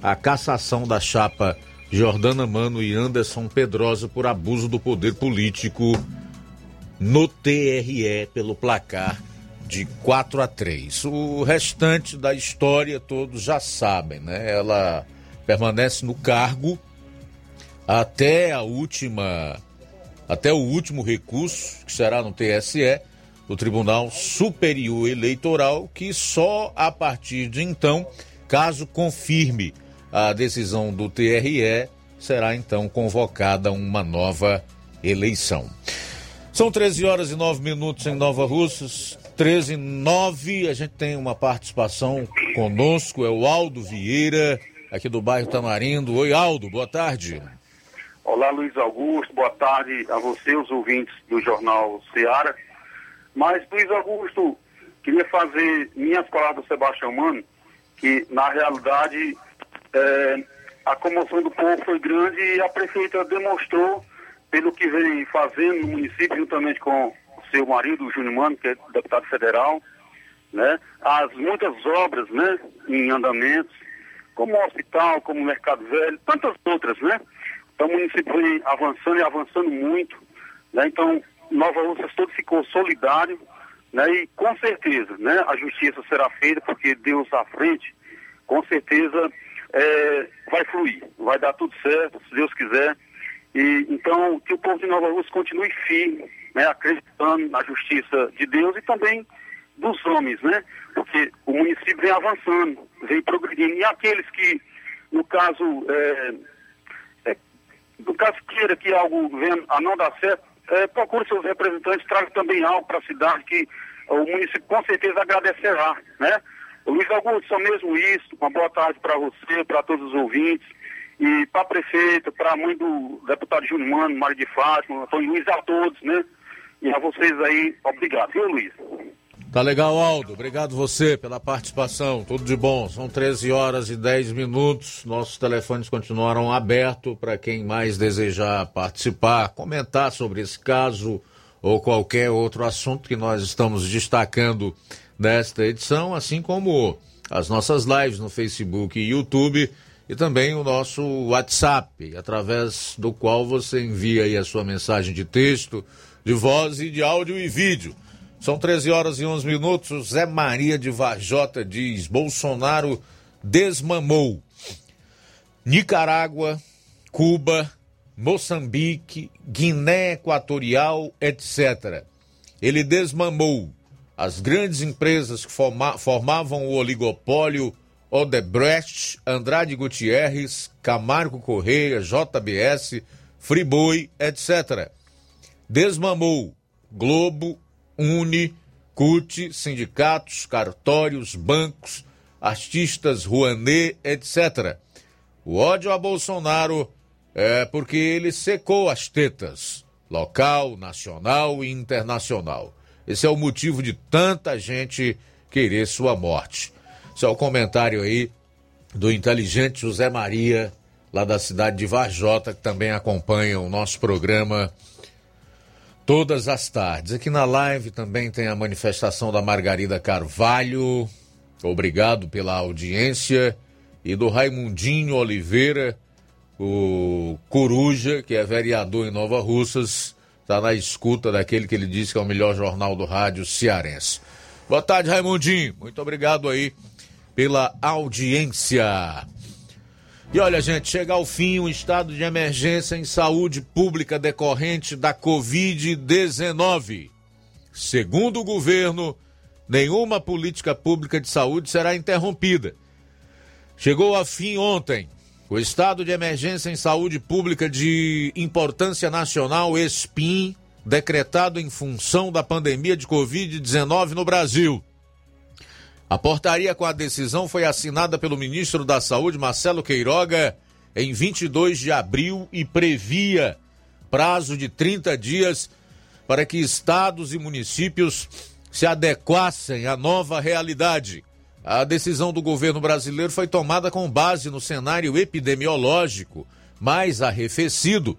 a cassação da chapa Jordana Mano e Anderson Pedrosa por abuso do poder político no TRE pelo placar de 4 a 3. O restante da história todos já sabem, né? Ela permanece no cargo até a última até o último recurso, que será no TSE, do Tribunal Superior Eleitoral, que só a partir de então, caso confirme a decisão do TRE, será então convocada uma nova eleição. São 13 horas e 9 minutos em Nova Russas. 13 e 9, a gente tem uma participação conosco, é o Aldo Vieira, aqui do bairro Tamarindo. Oi, Aldo, boa tarde. Olá, Luiz Augusto, boa tarde a você, os ouvintes do Jornal Seara. Mas, Luiz Augusto, queria fazer minhas palavras do Sebastião Mano, que na realidade é, a comoção do povo foi grande e a prefeita demonstrou, pelo que vem fazendo no município, juntamente com seu marido, o Júnior Mano, que é deputado federal, né, as muitas obras né, em andamentos, como o hospital, como o Mercado Velho, tantas outras, né? Então o município vem avançando e avançando muito, né? Então Nova Russas todo ficou solidário, né? E com certeza, né? A justiça será feita porque Deus à frente, com certeza é, vai fluir, vai dar tudo certo, se Deus quiser. E então que o povo de Nova Russa continue firme, né? Acreditando na justiça de Deus e também dos homens, né? Porque o município vem avançando, vem progredindo. E aqueles que, no caso, é, é, no caso queira que algo venha a não dar certo, é, procure seus representantes, traga também algo para a cidade que o município com certeza agradecerá, né? Luiz Augusto, só mesmo isso, uma boa tarde para você, para todos os ouvintes, E para prefeito, para a mãe do deputado Júnior Mano, Mário de Fátima, Antônio Luiz, a todos, né? E a vocês aí, obrigado, viu, Luiz? Tá legal, Aldo. Obrigado você pela participação. Tudo de bom. São 13 horas e 10 minutos. Nossos telefones continuaram abertos para quem mais desejar participar, comentar sobre esse caso ou qualquer outro assunto que nós estamos destacando nesta edição, assim como as nossas lives no Facebook e YouTube e também o nosso WhatsApp, através do qual você envia aí a sua mensagem de texto, de voz e de áudio e vídeo. São 13 horas e 11 minutos. Zé Maria de Varjota diz: Bolsonaro desmamou Nicarágua, Cuba, Moçambique, Guiné Equatorial, etc. Ele desmamou as grandes empresas que forma, formavam o oligopólio Odebrecht, Andrade Gutierrez, Camargo Correia, JBS, Friboi, etc. Desmamou Globo, Uni, CUT, sindicatos, cartórios, bancos, artistas, Rouanet, etc. O ódio a Bolsonaro é porque ele secou as tetas, local, nacional e internacional. Esse é o motivo de tanta gente querer sua morte. Esse é o comentário aí do inteligente José Maria, lá da cidade de Varjota, que também acompanha o nosso programa todas as tardes. Aqui na live também tem a manifestação da Margarida Carvalho. Obrigado pela audiência. E do Raimundinho Oliveira, o Coruja, que é vereador em Nova Russas, está na escuta daquele que ele disse que é o melhor jornal do rádio cearense. Boa tarde, Raimundinho. Muito obrigado aí pela audiência. E olha, gente, chega ao fim o estado de emergência em saúde pública decorrente da Covid-19. Segundo o governo, nenhuma política pública de saúde será interrompida. Chegou a fim ontem o estado de emergência em saúde pública de importância nacional, ESPIM, decretado em função da pandemia de Covid-19 no Brasil. A portaria com a decisão foi assinada pelo ministro da Saúde, Marcelo Queiroga, em 22 de abril e previa prazo de 30 dias para que estados e municípios se adequassem à nova realidade. A decisão do governo brasileiro foi tomada com base no cenário epidemiológico mais arrefecido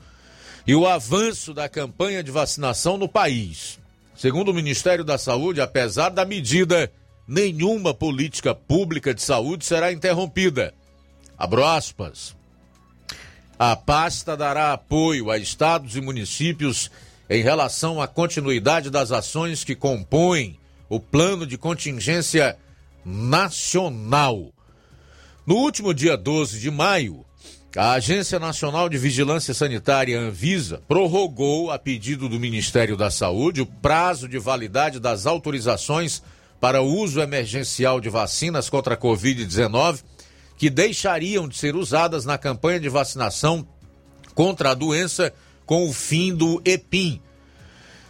e o avanço da campanha de vacinação no país. Segundo o Ministério da Saúde, apesar da medida nenhuma política pública de saúde será interrompida. Abro aspas. A pasta dará apoio a estados e municípios em relação à continuidade das ações que compõem o plano de contingência nacional. No último dia 12 de maio, a Agência Nacional de Vigilância Sanitária, Anvisa, prorrogou, a pedido do Ministério da Saúde, o prazo de validade das autorizações para o uso emergencial de vacinas contra a Covid-19 que deixariam de ser usadas na campanha de vacinação contra a doença com o fim do EPIM.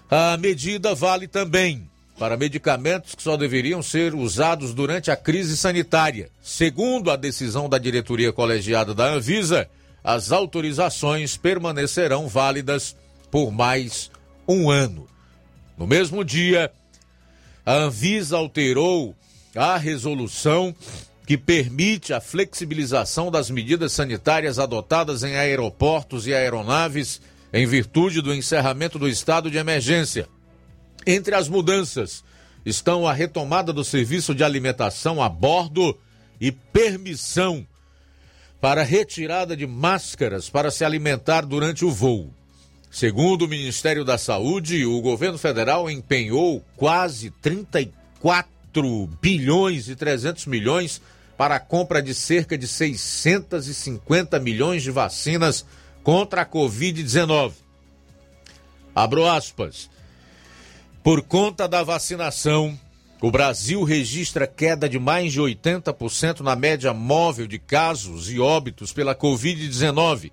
A medida vale também para medicamentos que só deveriam ser usados durante a crise sanitária. Segundo a decisão da diretoria colegiada da Anvisa, as autorizações permanecerão válidas por mais um ano. No mesmo dia, a Anvisa alterou a resolução que permite a flexibilização das medidas sanitárias adotadas em aeroportos e aeronaves em virtude do encerramento do estado de emergência. Entre as mudanças estão a retomada do serviço de alimentação a bordo e permissão para retirada de máscaras para se alimentar durante o voo. Segundo o Ministério da Saúde, o governo federal empenhou quase 34 bilhões e 300 milhões para a compra de cerca de 650 milhões de vacinas contra a Covid-19. Abro aspas. Por conta da vacinação, o Brasil registra queda de mais de 80% na média móvel de casos e óbitos pela Covid-19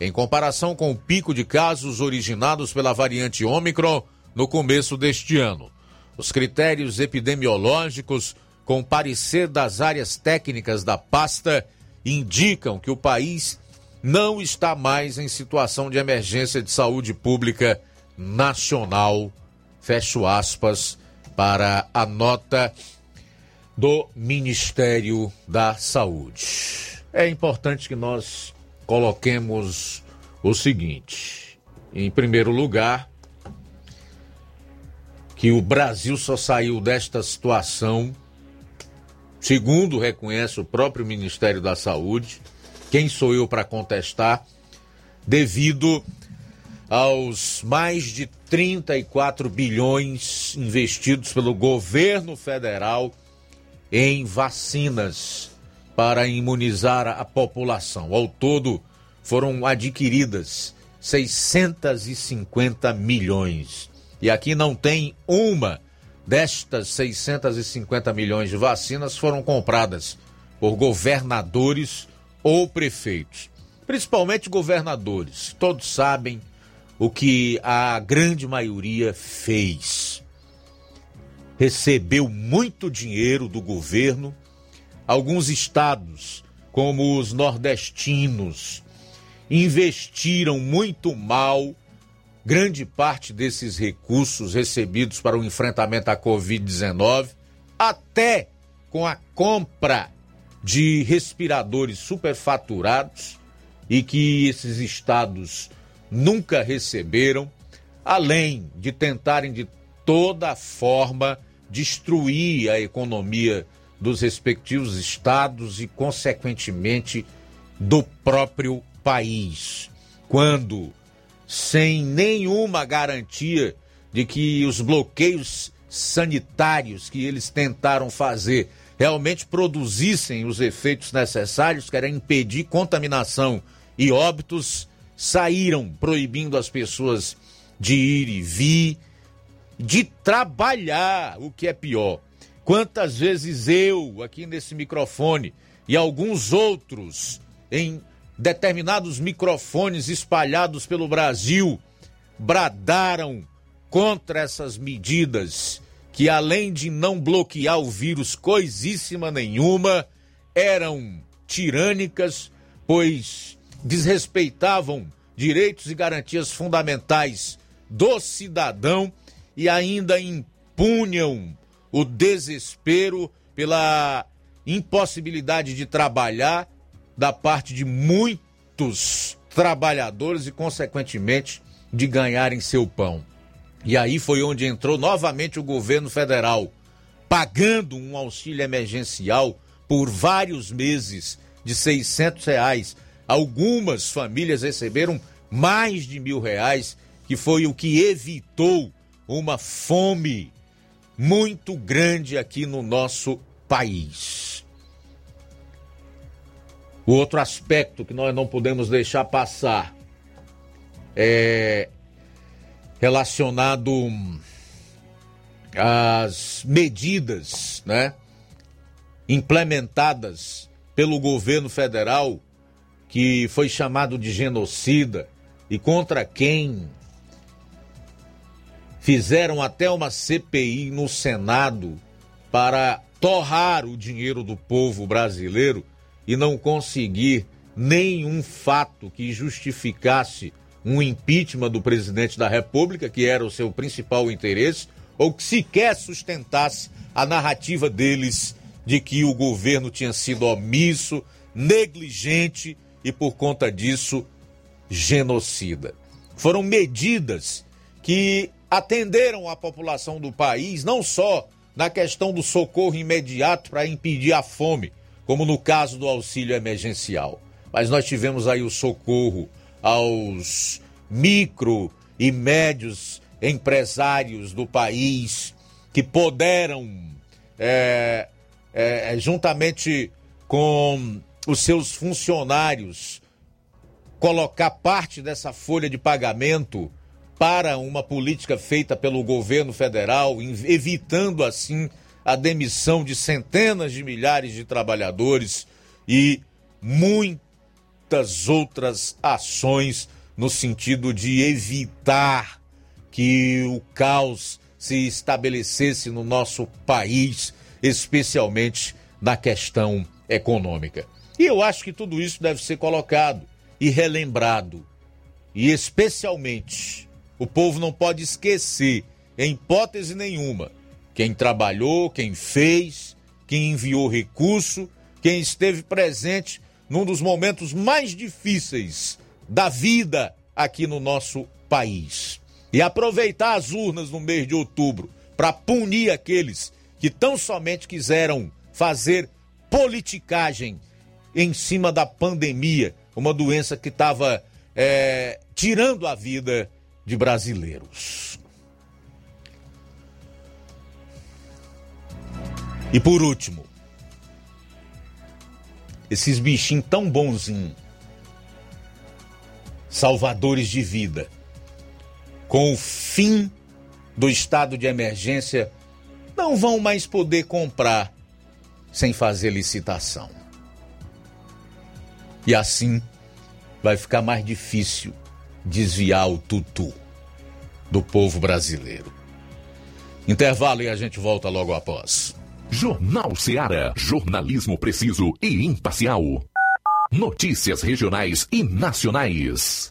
em comparação com o pico de casos originados pela variante Ômicron no começo deste ano. Os critérios epidemiológicos, com parecer das áreas técnicas da pasta, indicam que o país não está mais em situação de emergência de saúde pública nacional. Fecho aspas para a nota do Ministério da Saúde. É importante que nós coloquemos o seguinte: em primeiro lugar, que o Brasil só saiu desta situação, segundo reconhece o próprio Ministério da Saúde, quem sou eu para contestar, devido aos mais de 34 bilhões investidos pelo governo federal em vacinas para imunizar a população. Ao todo, foram adquiridas 650 milhões. E aqui não tem uma destas 650 milhões de vacinas foram compradas por governadores ou prefeitos, principalmente governadores. Todos sabem o que a grande maioria fez. Recebeu muito dinheiro do governo. Alguns estados, como os nordestinos, investiram muito mal grande parte desses recursos recebidos para o enfrentamento à Covid-19, até com a compra de respiradores superfaturados e que esses estados nunca receberam, além de tentarem de toda forma destruir a economia dos respectivos estados e, consequentemente, do próprio país. Quando, sem nenhuma garantia de que os bloqueios sanitários que eles tentaram fazer realmente produzissem os efeitos necessários, que era impedir contaminação e óbitos, saíram proibindo as pessoas de ir e vir, de trabalhar, o que é pior. Quantas vezes eu, aqui nesse microfone, e alguns outros em determinados microfones espalhados pelo Brasil, bradaram contra essas medidas que além de não bloquear o vírus coisíssima nenhuma, eram tirânicas, pois desrespeitavam direitos e garantias fundamentais do cidadão e ainda impunham o desespero pela impossibilidade de trabalhar da parte de muitos trabalhadores e, consequentemente, de ganharem seu pão. E aí foi onde entrou novamente o governo federal, pagando um auxílio emergencial por vários meses de 600 reais. Algumas famílias receberam mais de mil reais, que foi o que evitou uma fome muito grande aqui no nosso país. O outro aspecto que nós não podemos deixar passar é relacionado às medidas, né, implementadas pelo governo federal que foi chamado de genocida e contra quem fizeram até uma CPI no Senado para torrar o dinheiro do povo brasileiro e não conseguir nenhum fato que justificasse um impeachment do presidente da República, que era o seu principal interesse, ou que sequer sustentasse a narrativa deles de que o governo tinha sido omisso, negligente e, por conta disso, genocida. Foram medidas que atenderam a população do país, não só na questão do socorro imediato para impedir a fome, como no caso do auxílio emergencial, mas nós tivemos aí o socorro aos micro e médios empresários do país que puderam, é, é, juntamente com os seus funcionários, colocar parte dessa folha de pagamento para uma política feita pelo governo federal, evitando assim a demissão de centenas de milhares de trabalhadores e muitas outras ações no sentido de evitar que o caos se estabelecesse no nosso país, especialmente na questão econômica. E eu acho que tudo isso deve ser colocado. e relembrado. E especialmente, o povo não pode esquecer, em hipótese nenhuma, quem trabalhou, quem fez, quem enviou recurso, quem esteve presente num dos momentos mais difíceis da vida aqui no nosso país. E aproveitar as urnas no mês de outubro para punir aqueles que tão somente quiseram fazer politicagem em cima da pandemia, uma doença que estava é, tirando a vida de brasileiros. E por último, esses bichinhos tão bonzinhos, salvadores de vida, com o fim do estado de emergência, não vão mais poder comprar sem fazer licitação. E assim vai ficar mais difícil desviar o tutu do povo brasileiro. Intervalo e a gente volta logo após. Jornal Seara. Jornalismo preciso e imparcial. Notícias regionais e nacionais.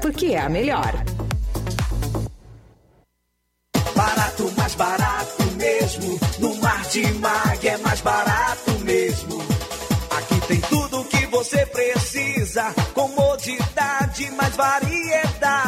porque é a melhor. Barato, mais barato mesmo. No Martimag é mais barato mesmo. Aqui tem tudo o que você precisa. Comodidade, mais variedade.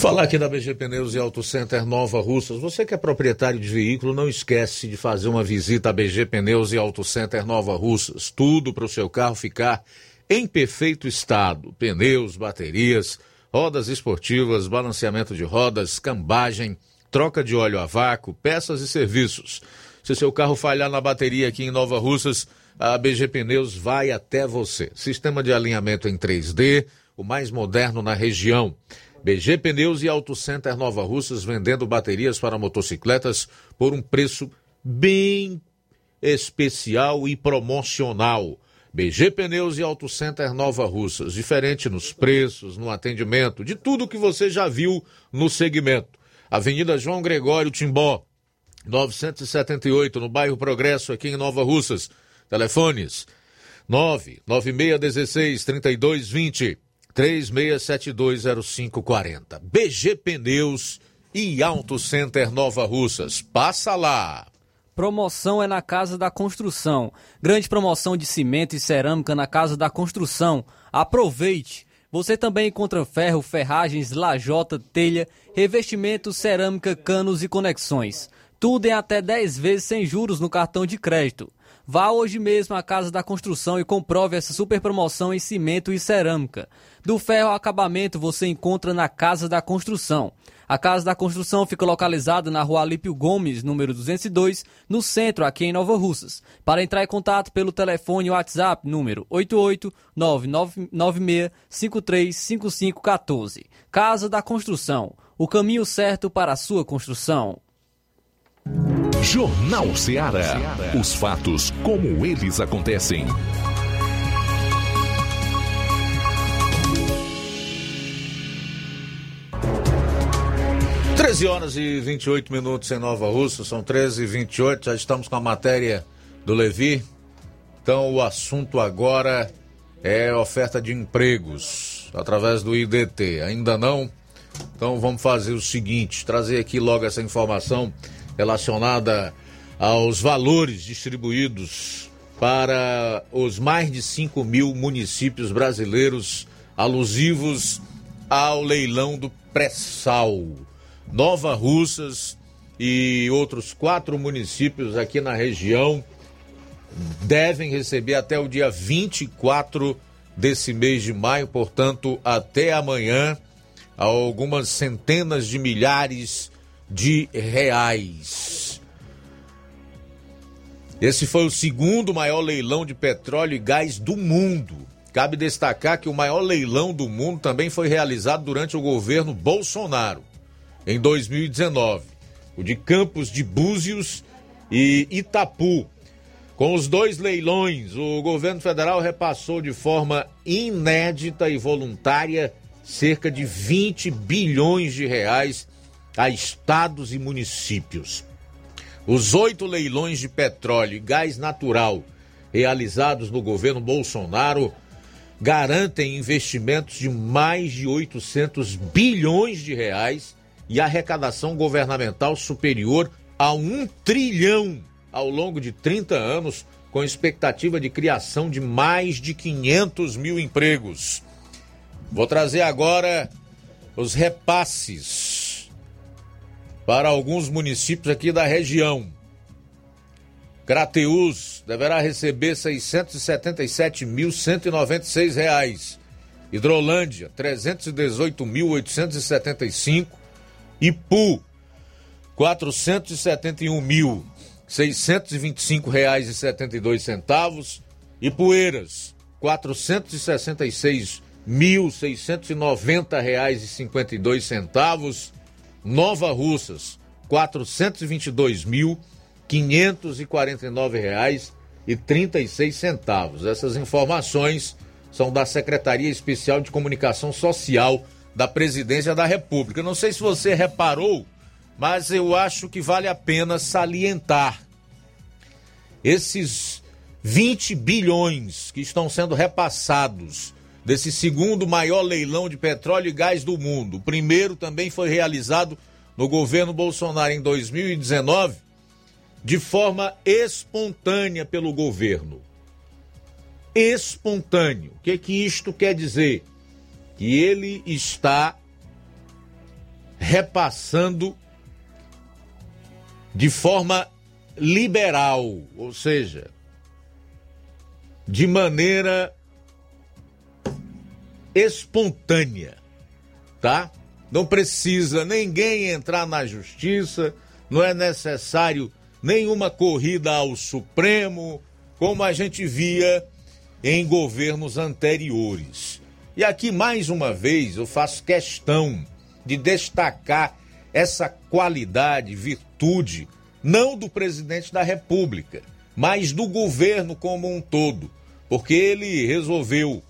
Falar aqui da BG Pneus e Auto Center Nova Russas. Você que é proprietário de veículo, não esquece de fazer uma visita à BG Pneus e Auto Center Nova Russas. Tudo para o seu carro ficar em perfeito estado: pneus, baterias, rodas esportivas, balanceamento de rodas, cambagem, troca de óleo a vácuo, peças e serviços. Se seu carro falhar na bateria aqui em Nova Russas, a BG Pneus vai até você. Sistema de alinhamento em 3D, o mais moderno na região. BG Pneus e Auto Center Nova Russas vendendo baterias para motocicletas por um preço bem especial e promocional. BG Pneus e Auto Center Nova Russas, diferente nos preços, no atendimento, de tudo que você já viu no segmento. Avenida João Gregório Timbó, 978, no bairro Progresso, aqui em Nova Russas. Telefones 99616 3220 36720540. BG Pneus e Auto Center Nova Russas. Passa lá. Promoção é na Casa da Construção. Grande promoção de cimento e cerâmica na Casa da Construção. Aproveite! Você também encontra ferro, ferragens, lajota, telha, revestimento, cerâmica, canos e conexões. Tudo em até 10 vezes sem juros no cartão de crédito. Vá hoje mesmo à Casa da Construção e comprove essa super promoção em cimento e cerâmica. Do ferro ao acabamento você encontra na Casa da Construção. A Casa da Construção fica localizada na rua Alípio Gomes, número 202, no centro, aqui em Nova Russas. Para entrar em contato pelo telefone WhatsApp, número 88996535514. Casa da Construção, o caminho certo para a sua construção. Jornal Ceará. Os fatos como eles acontecem. 13 horas e 28 minutos em Nova Russa, são 13 e 28, já estamos com a matéria do Levi. Então o assunto agora é oferta de empregos através do IDT. Ainda não? Então vamos fazer o seguinte: trazer aqui logo essa informação relacionada aos valores distribuídos para os mais de 5 mil municípios brasileiros alusivos ao leilão do pré-sal. Nova Russas e outros quatro municípios aqui na região devem receber até o dia 24 desse mês de maio, portanto, até amanhã, algumas centenas de milhares de reais. Esse foi o segundo maior leilão de petróleo e gás do mundo. Cabe destacar que o maior leilão do mundo também foi realizado durante o governo Bolsonaro em 2019, o de Campos de Búzios e Itapu. Com os dois leilões, o governo federal repassou de forma inédita e voluntária cerca de 20 bilhões de reais a estados e municípios. Os oito leilões de petróleo e gás natural realizados no governo Bolsonaro garantem investimentos de mais de 800 bilhões de reais e arrecadação governamental superior a um trilhão ao longo de 30 anos, com expectativa de criação de mais de 500 mil empregos. Vou trazer agora os repasses para alguns municípios aqui da região. Crateus deverá receber R$ 677.196. Hidrolândia, R$ 318.875. Ipu, 471.625 reais e 72 centavos. Ipueiras, 466.690 reais e 52 centavos. Nova Russas, 422.549 reais e 36 centavos. Essas informações são da Secretaria Especial de Comunicação Social da Presidência da República. Não sei se você reparou, mas eu acho que vale a pena salientar esses 20 bilhões que estão sendo repassados desse segundo maior leilão de petróleo e gás do mundo. O primeiro também foi realizado no governo Bolsonaro em 2019, de forma espontânea pelo governo. Espontâneo. O que, que isto quer dizer? Que ele está repassando de forma liberal, ou seja, de maneira espontânea, tá? Não precisa ninguém entrar na justiça, não é necessário nenhuma corrida ao Supremo, como a gente via em governos anteriores. E aqui, mais uma vez, eu faço questão de destacar essa qualidade, virtude, não do presidente da República, mas do governo como um todo, porque ele resolveu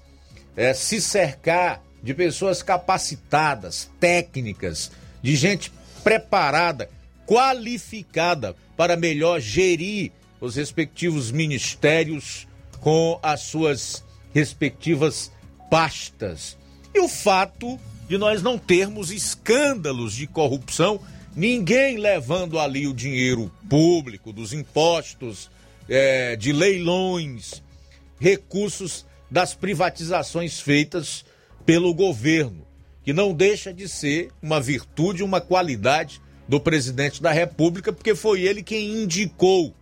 é, se cercar de pessoas capacitadas, técnicas, de gente preparada, qualificada para melhor gerir os respectivos ministérios com as suas respectivas pastas. E o fato de nós não termos escândalos de corrupção, ninguém levando ali o dinheiro público, dos impostos, é, de leilões, recursos das privatizações feitas pelo governo, que não deixa de ser uma virtude, uma qualidade do presidente da República, porque foi ele quem indicou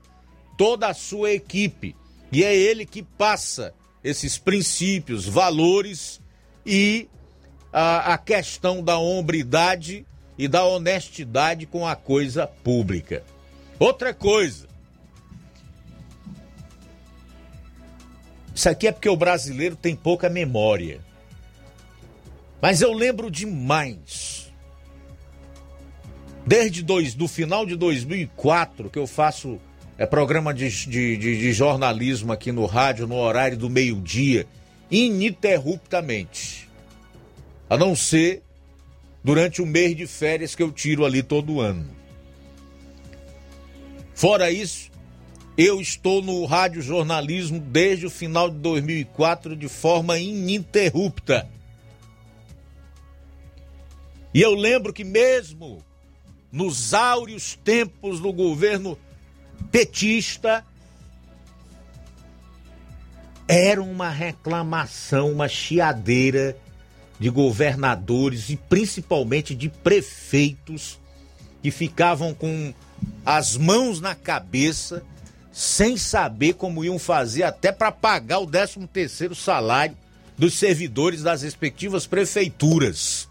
toda a sua equipe e é ele que passa esses princípios, valores e a, a questão da hombridade e da honestidade com a coisa pública. Outra coisa. Isso aqui é porque o brasileiro tem pouca memória. Mas eu lembro demais. Desde dois, do final de 2004 que eu faço é, programa de, de, de jornalismo aqui no rádio no horário do meio-dia, ininterruptamente. A não ser durante o mês de férias que eu tiro ali todo ano. Fora isso, eu estou no rádio jornalismo desde o final de 2004 de forma ininterrupta. E eu lembro que mesmo nos áureos tempos do governo petista, era uma reclamação, uma chiadeira de governadores e principalmente de prefeitos que ficavam com as mãos na cabeça, sem saber como iam fazer até para pagar o 13 terceiro salário dos servidores das respectivas prefeituras.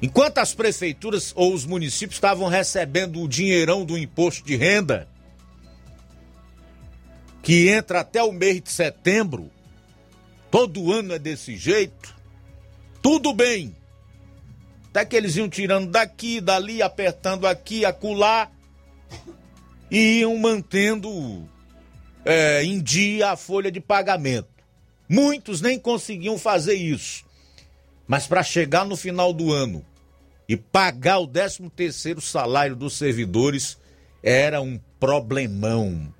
Enquanto as prefeituras ou os municípios estavam recebendo o dinheirão do imposto de renda, que entra até o mês de setembro, todo ano é desse jeito, tudo bem. Até que eles iam tirando daqui, dali, apertando aqui, acolá, e iam mantendo é, em dia a folha de pagamento. Muitos nem conseguiam fazer isso. Mas para chegar no final do ano e pagar o 13 terceiro salário dos servidores era um problemão.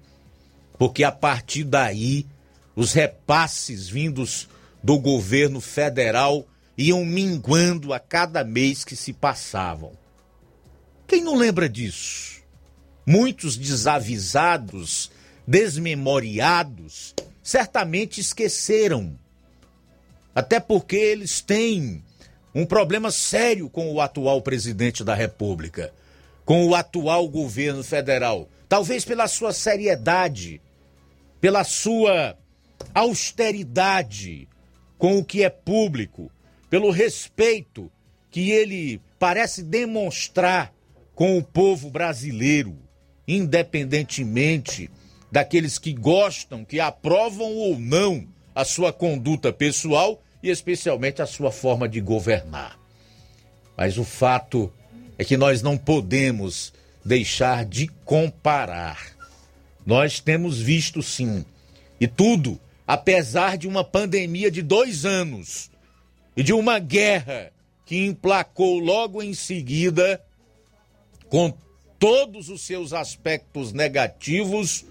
Porque a partir daí os repasses vindos do governo federal iam minguando a cada mês que se passavam. Quem não lembra disso? Muitos desavisados, desmemoriados, certamente esqueceram até porque eles têm um problema sério com o atual presidente da República, com o atual governo federal. Talvez pela sua seriedade, pela sua austeridade com o que é público, pelo respeito que ele parece demonstrar com o povo brasileiro, independentemente daqueles que gostam, que aprovam ou não a sua conduta pessoal e especialmente a sua forma de governar. Mas o fato é que nós não podemos deixar de comparar. Nós temos visto sim, e tudo apesar de uma pandemia de dois anos e de uma guerra que emplacou logo em seguida, com todos os seus aspectos negativos,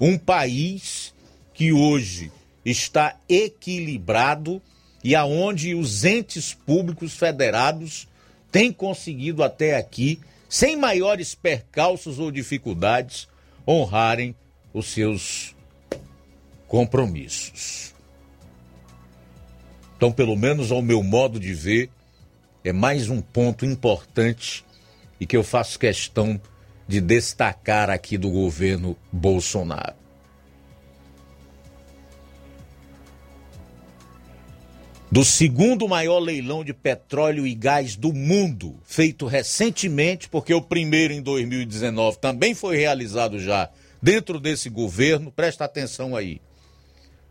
um país que hoje está equilibrado e aonde os entes públicos federados têm conseguido até aqui, sem maiores percalços ou dificuldades, honrarem os seus compromissos. Então, pelo menos ao meu modo de ver, é mais um ponto importante e que eu faço questão de destacar aqui do governo Bolsonaro. Do segundo maior leilão de petróleo e gás do mundo, feito recentemente, porque o primeiro em 2019 também foi realizado já dentro desse governo, presta atenção aí.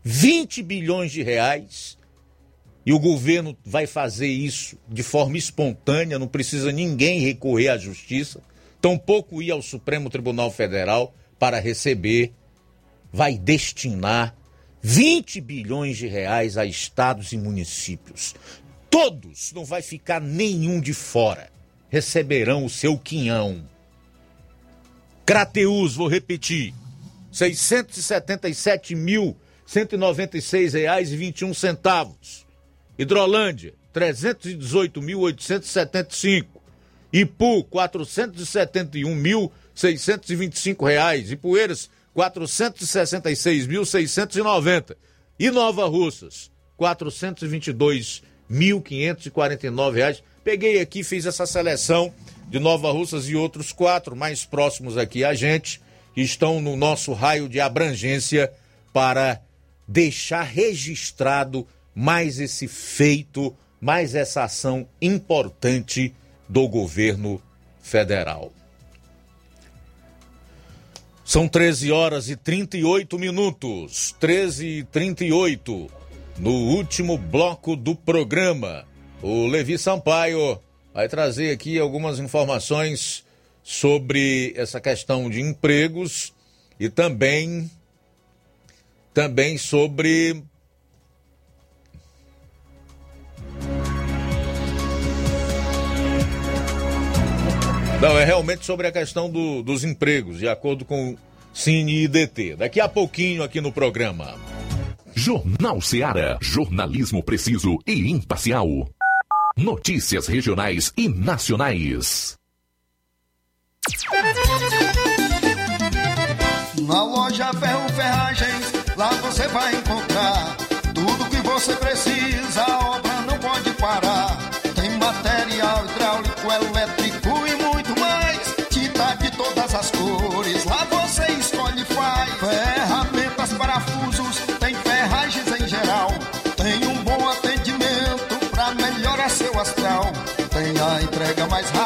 20 bilhões de reais. E o governo vai fazer isso de forma espontânea, não precisa ninguém recorrer à justiça, tampouco ir ao Supremo Tribunal Federal para receber, vai destinar 20 bilhões de reais a estados e municípios. Todos, não vai ficar nenhum de fora, receberão o seu quinhão. Crateus, vou repetir, 677 mil 196 reais e 21 centavos. Hidrolândia, 318.875. Ipu, 471.625 reais. Ipueiras, 466.690. E Nova Russas, 422.549 reais. Peguei aqui, fiz essa seleção de Nova Russas e outros quatro mais próximos aqui a gente, que estão no nosso raio de abrangência para deixar registrado mais esse feito, mais essa ação importante do governo federal. São 13 horas e 38 minutos, 13 e 38. No último bloco do programa, o Levi Sampaio vai trazer aqui algumas informações sobre essa questão de empregos e também também sobre Não, é realmente sobre a questão do, dos empregos, de acordo com o Cine IDT. Daqui a pouquinho aqui no programa. Jornal Seara. Jornalismo preciso e imparcial. Notícias regionais e nacionais. Na loja Ferro Ferragens Lá você vai encontrar tudo que você precisa, a obra não pode parar.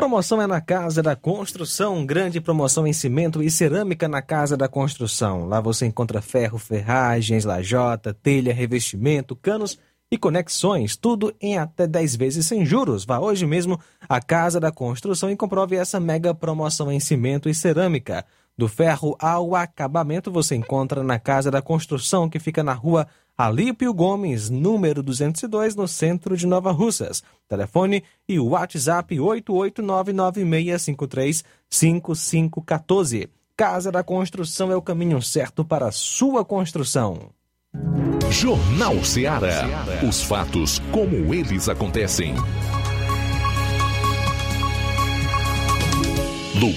Promoção é na Casa da Construção, grande promoção em cimento e cerâmica na Casa da Construção. Lá você encontra ferro, ferragens, lajota, telha, revestimento, canos e conexões, tudo em até 10 vezes sem juros. Vá hoje mesmo à Casa da Construção e comprove essa mega promoção em cimento e cerâmica. Do ferro ao acabamento você encontra na Casa da Construção, que fica na rua Alípio Gomes, número 202, no centro de Nova Russas. Telefone e WhatsApp 88996535514. Casa da Construção é o caminho certo para a sua construção. Jornal Ceará. Os fatos como eles acontecem.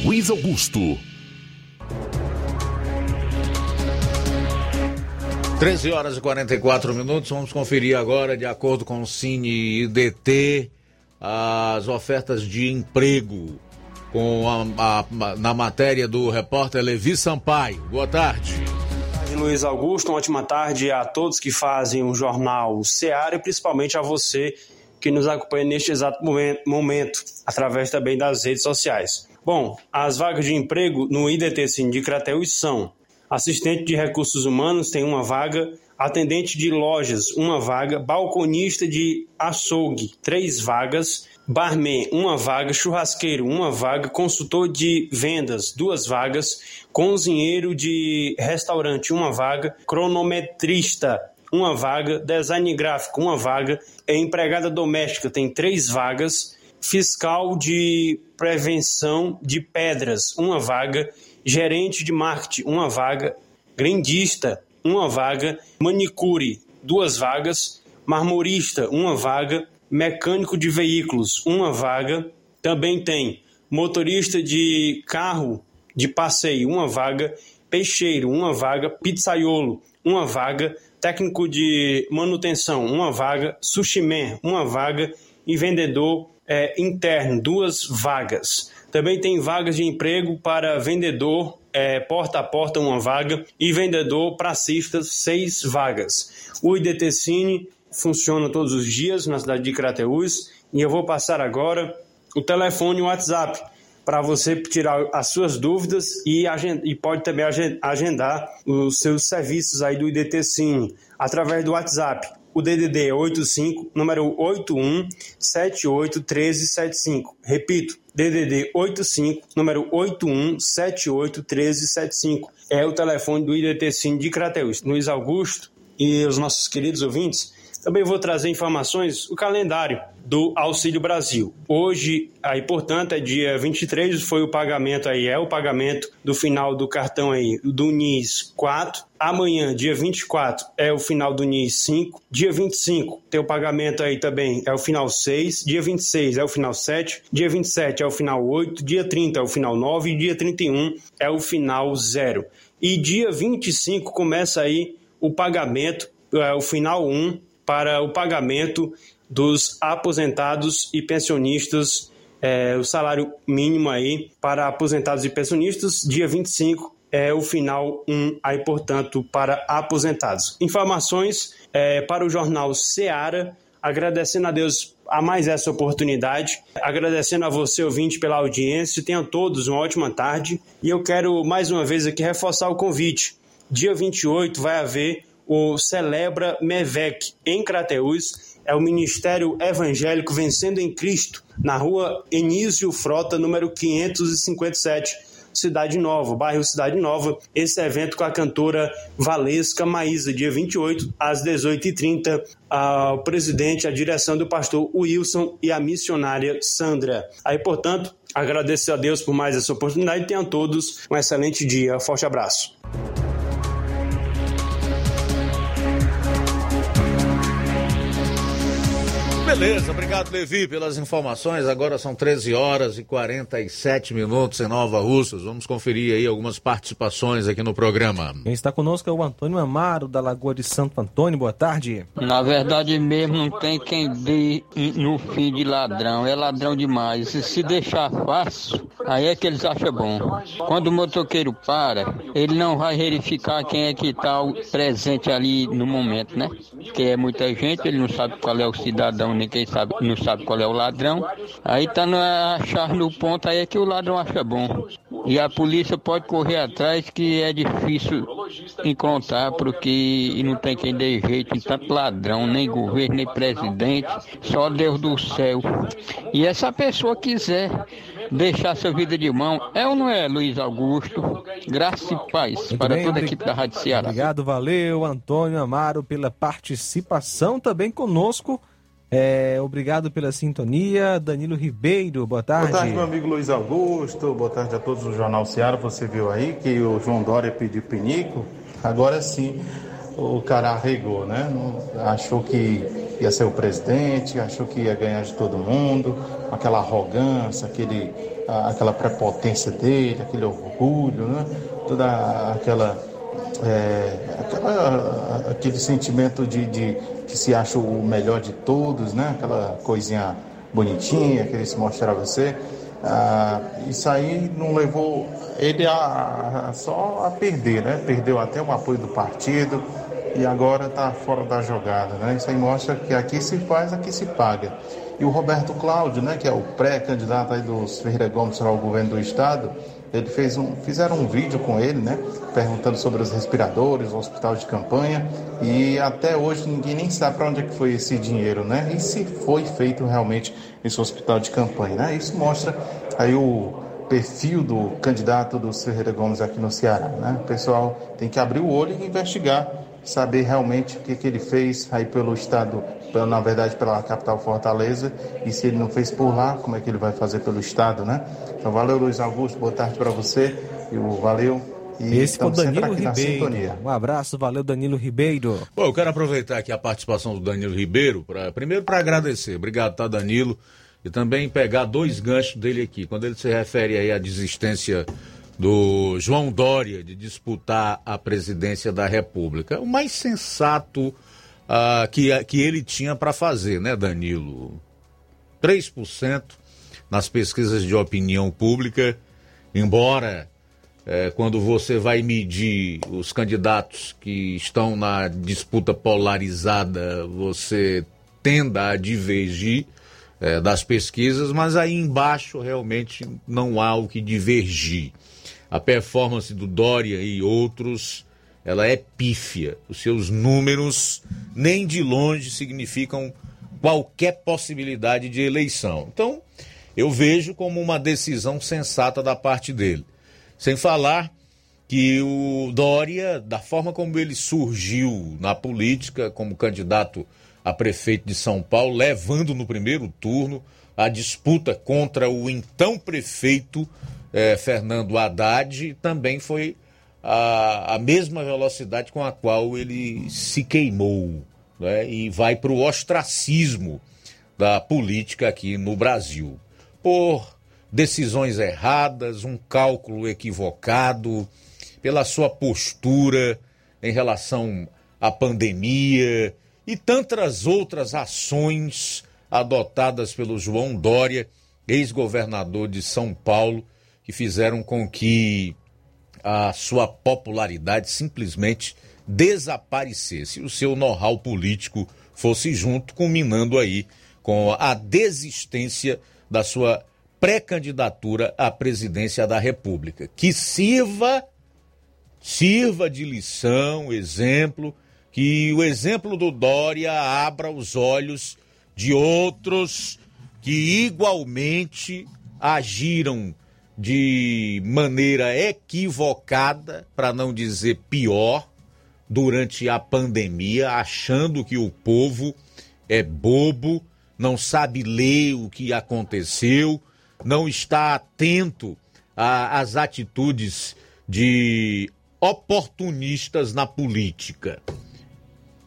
Luiz Augusto. 13 horas e 44 minutos. Vamos conferir agora, de acordo com o Cine IDT, as ofertas de emprego com a, a, na matéria do repórter Levi Sampaio. Boa tarde. Luiz Augusto. Uma ótima tarde a todos que fazem o jornal Seara e principalmente a você que nos acompanha neste exato momento, através também das redes sociais. Bom, as vagas de emprego no IDT Cine de Crateus são assistente de recursos humanos tem uma vaga, atendente de lojas, uma vaga, balconista de açougue, três vagas, barman, uma vaga, churrasqueiro, uma vaga, consultor de vendas, duas vagas, cozinheiro de restaurante, uma vaga, cronometrista, uma vaga, design gráfico, uma vaga, empregada doméstica, tem três vagas, fiscal de prevenção de pedras, uma vaga, gerente de marketing, uma vaga, grindista, uma vaga, manicure, duas vagas, marmorista, uma vaga, mecânico de veículos, uma vaga, também tem motorista de carro de passeio, uma vaga, peixeiro, uma vaga, pizzaiolo, uma vaga, técnico de manutenção, uma vaga, sushi man, uma vaga e vendedor é, interno, duas vagas. Também tem vagas de emprego para vendedor, é, porta a porta, uma vaga, e vendedor pracistas, seis vagas. O IDT Cine funciona todos os dias na cidade de Crateús e eu vou passar agora o telefone e o WhatsApp para você tirar as suas dúvidas e, e, pode também agendar os seus serviços aí do IDT Cine através do WhatsApp o DDD é 85, número 81 78 1375. Repito, DDD 85, número 81 78 1375. É o telefone do IDT Sim de Crateus. Luiz Augusto e os nossos queridos ouvintes, também vou trazer informações, o calendário do Auxílio Brasil. Hoje, aí, portanto, é dia 23, foi o pagamento aí, é o pagamento do final do cartão aí do NIS 4. Amanhã, dia 24, é o final do NIS 5. Dia 25 tem o pagamento aí também, é o final 6. Dia 26 é o final 7. Dia 27 é o final 8. Dia 30 é o final 9. E dia 31 é o final 0. E dia 25 começa aí o pagamento é, o final 1 para o pagamento dos aposentados e pensionistas, é, o salário mínimo aí para aposentados e pensionistas, dia 25 é o final 1 aí, portanto, para aposentados. Informações é, para o jornal Seara, agradecendo a Deus a mais essa oportunidade, agradecendo a você, ouvinte, pela audiência. Tenham todos uma ótima tarde. E eu quero mais uma vez aqui reforçar o convite. Dia 28 vai haver o Celebra Mevec em Crateús. É o Ministério Evangélico Vencendo em Cristo, na rua Enísio Frota, número 557 Cidade Nova, bairro Cidade Nova. Esse evento com a cantora Valesca Maísa, dia 28, às 18h30. O presidente, a direção do pastor Wilson e a missionária Sandra. Aí, portanto, agradecer a Deus por mais essa oportunidade e tenham todos um excelente dia. Forte abraço. Beleza, obrigado Levi pelas informações. Agora são 13 horas e 47 minutos em Nova Russas. Vamos conferir aí algumas participações aqui no programa. Quem está conosco é o Antônio Amaro, da Lagoa de Santo Antônio. Boa tarde. Na verdade mesmo não tem quem dê no fim de ladrão. É ladrão demais. E se deixar fácil, aí é que eles acham bom. Quando o motoqueiro para, ele não vai verificar quem é que está presente ali no momento, né? Porque é muita gente, ele não sabe qual é o cidadão ninguém sabe, não sabe qual é o ladrão. Aí tá no, achar no ponto aí é que o ladrão acha bom. E a polícia pode correr atrás que é difícil encontrar porque não tem quem dê jeito em tanto ladrão, nem governo, nem presidente, só Deus do céu. E essa pessoa quiser deixar sua vida de mão, é ou não é, Luiz Augusto? Graça e paz Muito para bem, toda a equipe da Rádio Ceará. Obrigado, valeu, Antônio Amaro, pela participação também conosco. É, obrigado pela sintonia. Danilo Ribeiro, boa tarde. Boa tarde, meu amigo Luiz Augusto. Boa tarde a todos do Jornal Seara. Você viu aí que o João Dória pediu pinico. Agora sim, o cara arregou, né? Achou que ia ser o presidente, achou que ia ganhar de todo mundo, aquela arrogância, aquele, aquela prepotência dele, aquele orgulho, né? Toda aquela é, aquela- aquele sentimento de, de que se acha o melhor de todos, né? Aquela coisinha bonitinha que ele se mostra a você. Ah, isso aí não levou ele a, a- só a perder, né? Perdeu até o apoio do partido e agora está fora da jogada, né? Isso aí mostra que aqui se faz, aqui se paga. E o Roberto Cláudio, né? Que é o pré-candidato aí dos Ferreira Gomes para o governo do estado, ele fez um, fizeram um vídeo com ele, né? Perguntando sobre os respiradores, o hospital de campanha. E até hoje ninguém nem sabe para onde é que foi esse dinheiro, né? E se foi feito realmente esse hospital de campanha, né? Isso mostra aí o perfil do candidato do Ferreira Gomes aqui no Ceará, né? O pessoal tem que abrir o olho e investigar, saber realmente o que, que ele fez aí pelo estado, pela- na verdade pela capital Fortaleza, e se ele não fez por lá, como é que ele vai fazer pelo estado, né? Então valeu Luiz Augusto, boa tarde para você, e o valeu. E Esse foi o Danilo Ribeiro. sintonia. Um abraço, valeu, Danilo Ribeiro. Bom, eu quero aproveitar aqui a participação do Danilo Ribeiro, pra, primeiro para agradecer. Obrigado, tá, Danilo? E também pegar dois ganchos dele aqui. Quando ele se refere aí à desistência do João Dória de disputar a presidência da República. O mais sensato ah, que, que ele tinha para fazer, né, Danilo? 3% nas pesquisas de opinião pública, embora é, quando você vai medir os candidatos que estão na disputa polarizada, você tenda a divergir é, das pesquisas, mas aí embaixo realmente não há o que divergir. A performance do Dória e outros, ela é pífia. Os seus números nem de longe significam qualquer possibilidade de eleição. Então, eu vejo como uma decisão sensata da parte dele. Sem falar que o Dória, da forma como ele surgiu na política como candidato a prefeito de São Paulo, levando no primeiro turno a disputa contra o então prefeito eh, Fernando Haddad, também foi a, a mesma velocidade com a qual ele se queimou né, e vai para o ostracismo da política aqui no Brasil. Por decisões erradas, um cálculo equivocado, pela sua postura em relação a pandemia e tantas outras ações adotadas pelo João Dória, ex-governador de São Paulo, que fizeram com que a sua popularidade simplesmente desaparecesse, o seu know-how político fosse junto, culminando aí com a desistência da sua pré-candidatura à presidência da República. Que sirva, sirva de lição, exemplo, que o exemplo do Dória abra os olhos de outros que igualmente agiram de maneira equivocada, para não dizer pior, durante a pandemia, achando que o povo é bobo, não sabe ler o que aconteceu, não está atento às atitudes de oportunistas na política.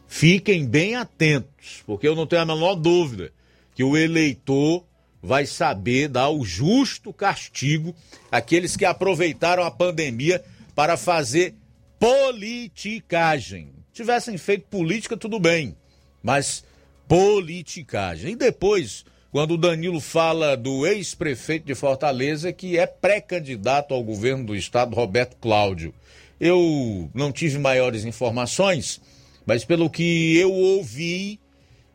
Fiquem bem atentos, porque eu não tenho a menor dúvida que o eleitor vai saber dar o justo castigo àqueles que aproveitaram a pandemia para fazer politicagem. Tivessem feito política, tudo bem, mas politicagem. E depois, quando o Danilo fala do ex-prefeito de Fortaleza, que é pré-candidato ao governo do estado, Roberto Cláudio. Eu não tive maiores informações, mas pelo que eu ouvi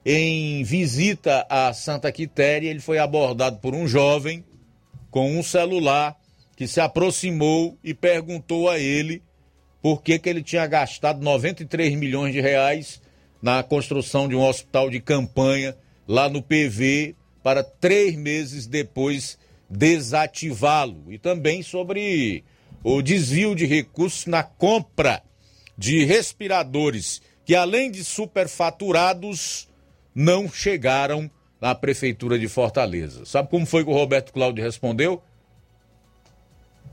em visita a Santa Quitéria, ele foi abordado por um jovem com um celular que se aproximou e perguntou a ele por que, que ele tinha gastado 93 milhões de reais na construção de um hospital de campanha lá no PV para três meses depois desativá-lo. E também sobre o desvio de recursos na compra de respiradores que, além de superfaturados, não chegaram na Prefeitura de Fortaleza. Sabe como foi que o Roberto Cláudio respondeu?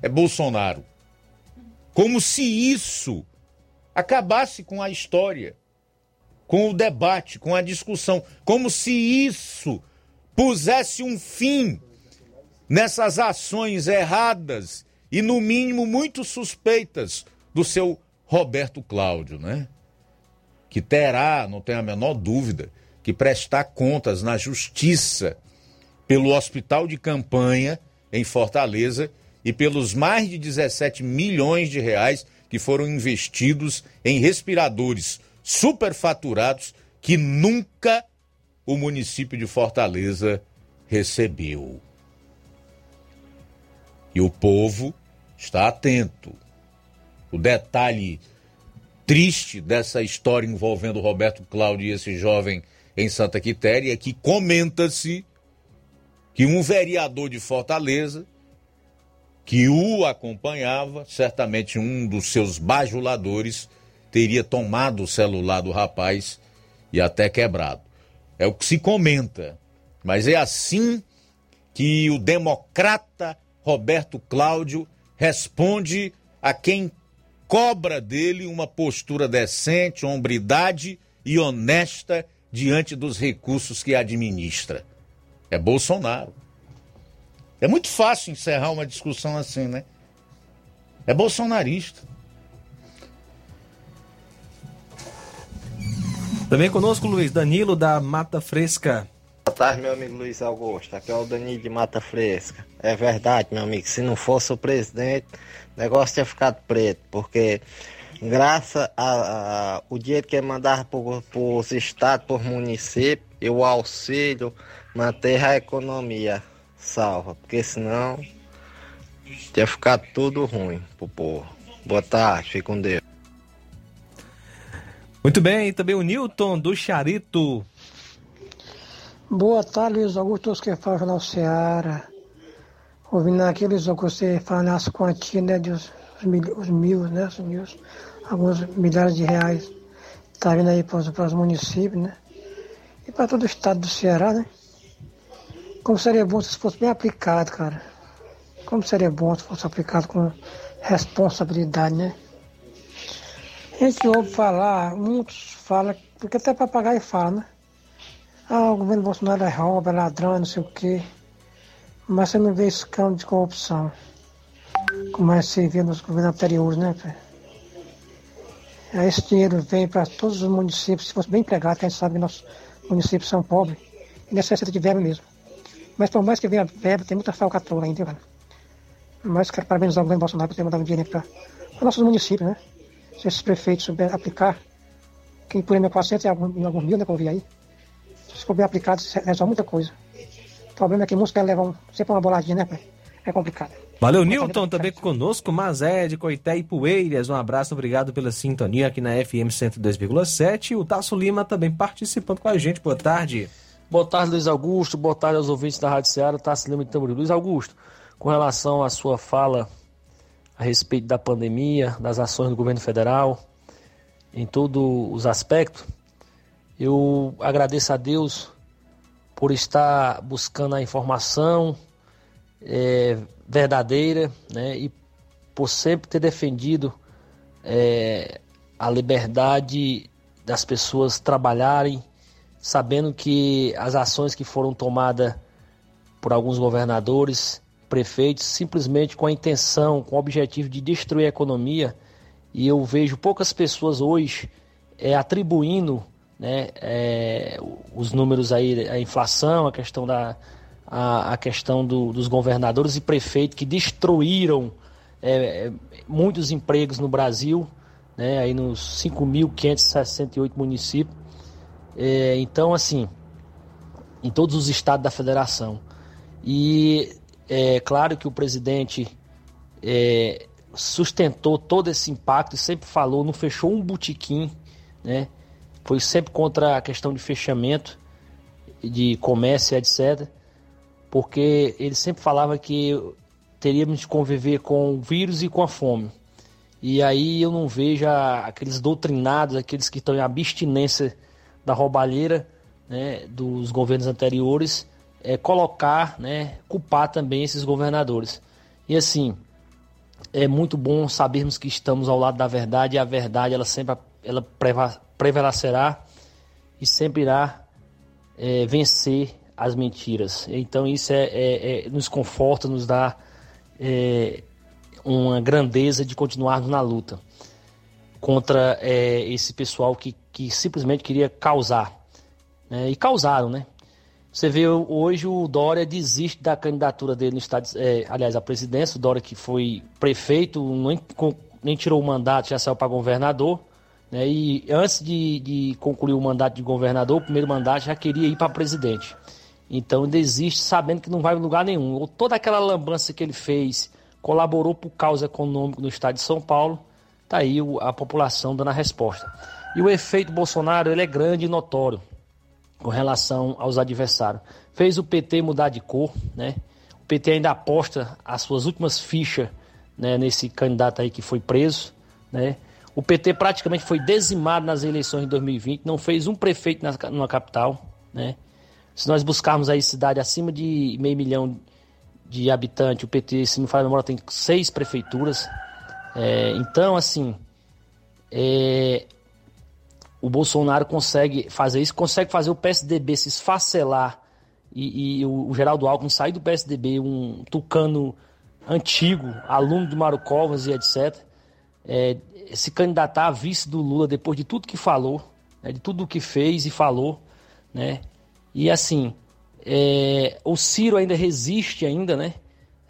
É Bolsonaro. Como se isso acabasse com a história, com o debate, com a discussão. Como se isso pusesse um fim nessas ações erradas e, no mínimo, muito suspeitas do seu Roberto Cláudio, né? Que terá, não tenho a menor dúvida, que prestar contas na justiça pelo hospital de campanha em Fortaleza e pelos mais de 17 milhões de reais que foram investidos em respiradores superfaturados que nunca o município de Fortaleza recebeu. E o povo está atento. O detalhe triste dessa história envolvendo Roberto Cláudio e esse jovem em Santa Quitéria que comenta-se que um vereador de Fortaleza que o acompanhava, certamente um dos seus bajuladores teria tomado o celular do rapaz e até quebrado. É o que se comenta. Mas é assim que o democrata Roberto Cláudio responde a quem cobra dele uma postura decente, hombridade e honesta diante dos recursos que administra. É Bolsonaro. É muito fácil encerrar uma discussão assim, né? É bolsonarista. Também conosco Luiz Danilo da Mata Fresca. Boa tarde, meu amigo Luiz Augusto. Aqui é o Danilo de Mata Fresca. É verdade, meu amigo. Se não fosse o presidente, o negócio tinha ficado preto, porque graças ao dinheiro que ele mandava para os estados, por município, e o auxílio manter a economia salva, porque senão tinha ficado tudo ruim pro povo. Boa tarde, fique com Deus. Muito bem, e também o Newton do Charito. Boa tarde, Luiz Augusto, que falam na Seara. Ouvindo aqui, Luiz Augusto, você fala nas quantias, né, dos os mil, os mil, né, os mil, alguns milhares de reais. Tá vindo aí para os, para os municípios, né? E para todo o estado do Ceará, né? Como seria bom se fosse bem aplicado, cara. Como seria bom se fosse aplicado com responsabilidade, né? A gente ouve falar, muitos falam, porque até papagaio fala, né? Ah, o governo Bolsonaro é rouba, é ladrão, não sei o quê. Mas você não vê escândalo de corrupção. Como é que você vê nos governos anteriores, né, esse dinheiro vem para todos os municípios, se fosse bem empregado, que a gente sabe que nossos municípios são pobres, e necessita de verba mesmo. Mas por mais que venha verba, tem muita falcatrua ainda, velho. Mas quero parabenizar o governo Bolsonaro por ter mandado dinheiro para nossos municípios, né? Se esses prefeitos souberem aplicar, quem por exemplo 400 e algum, algum mil, né, que eu vi aí, se for bem aplicado, resolve muita coisa. O problema é que muitos querem levar um, sempre uma boladinha, né, pai? É complicado. Valeu, Newton, também conosco, Mazé de Coité e Poeiras. Um abraço, obrigado pela sintonia aqui na FM 102,7. O Tasso Lima também participando com a gente. Boa tarde. Boa tarde, Luiz Augusto. Boa tarde aos ouvintes da Rádio Ceará. Tasso Lima de Tamboril. Luiz Augusto, com relação à sua fala a respeito da pandemia, das ações do governo federal, em todos os aspectos, eu agradeço a Deus por estar buscando a informação é, verdadeira né, e por sempre ter defendido é, a liberdade das pessoas trabalharem, sabendo que as ações que foram tomadas por alguns governadores prefeitos simplesmente com a intenção, com o objetivo de destruir a economia. E eu vejo poucas pessoas hoje é, atribuindo né, é, os números aí, a inflação, a questão, da, a, a questão do, dos governadores e prefeitos que destruíram é, muitos empregos no Brasil, né, aí nos 5.568 municípios. É, então, assim, em todos os estados da federação. E é claro que o presidente é, sustentou todo esse impacto e sempre falou, não fechou um botequim, né? Foi sempre contra a questão de fechamento de comércio, etc. Porque ele sempre falava que teríamos de conviver com o vírus e com a fome. E aí eu não vejo aqueles doutrinados, aqueles que estão em abstinência da roubalheira né, dos governos anteriores, é, colocar, né, culpar também esses governadores. E assim, é muito bom sabermos que estamos ao lado da verdade e a verdade ela sempre ela prevalecerá e sempre irá é, vencer as mentiras. Então isso é, é, é nos conforta, nos dá é, uma grandeza de continuarmos na luta contra é, esse pessoal que, que simplesmente queria causar. Né? E causaram, né? Você vê hoje o Dória desiste da candidatura dele no estado, é, aliás, a presidência, o Dória que foi prefeito, nem, nem tirou o mandato, já saiu para governador. Né, e antes de, de, concluir o mandato de governador, o primeiro mandato já queria ir para presidente. Então desiste sabendo que não vai em lugar nenhum. Toda aquela lambança que ele fez, colaborou para o caos econômico no estado de São Paulo, tá aí a população dando a resposta. E o efeito Bolsonaro ele é grande e notório com relação aos adversários. Fez o PT mudar de cor, né? O PT ainda aposta as suas últimas fichas né, nesse candidato aí que foi preso, né? O PT praticamente foi dizimado nas eleições de 2020, não fez um prefeito na, numa capital, né? Se nós buscarmos aí cidade acima de meio milhão de habitantes, o PT, se não faz memória, tem seis prefeituras. É, então, assim, é, o Bolsonaro consegue fazer isso, consegue fazer o PSDB se esfacelar e, e o, o, Geraldo Alckmin sair do PSDB, um tucano antigo, aluno de Mário Covas e etc., é, se candidatar a vice do Lula depois de tudo que falou, né, de tudo que fez e falou, né? E assim, é, o Ciro ainda resiste ainda, né?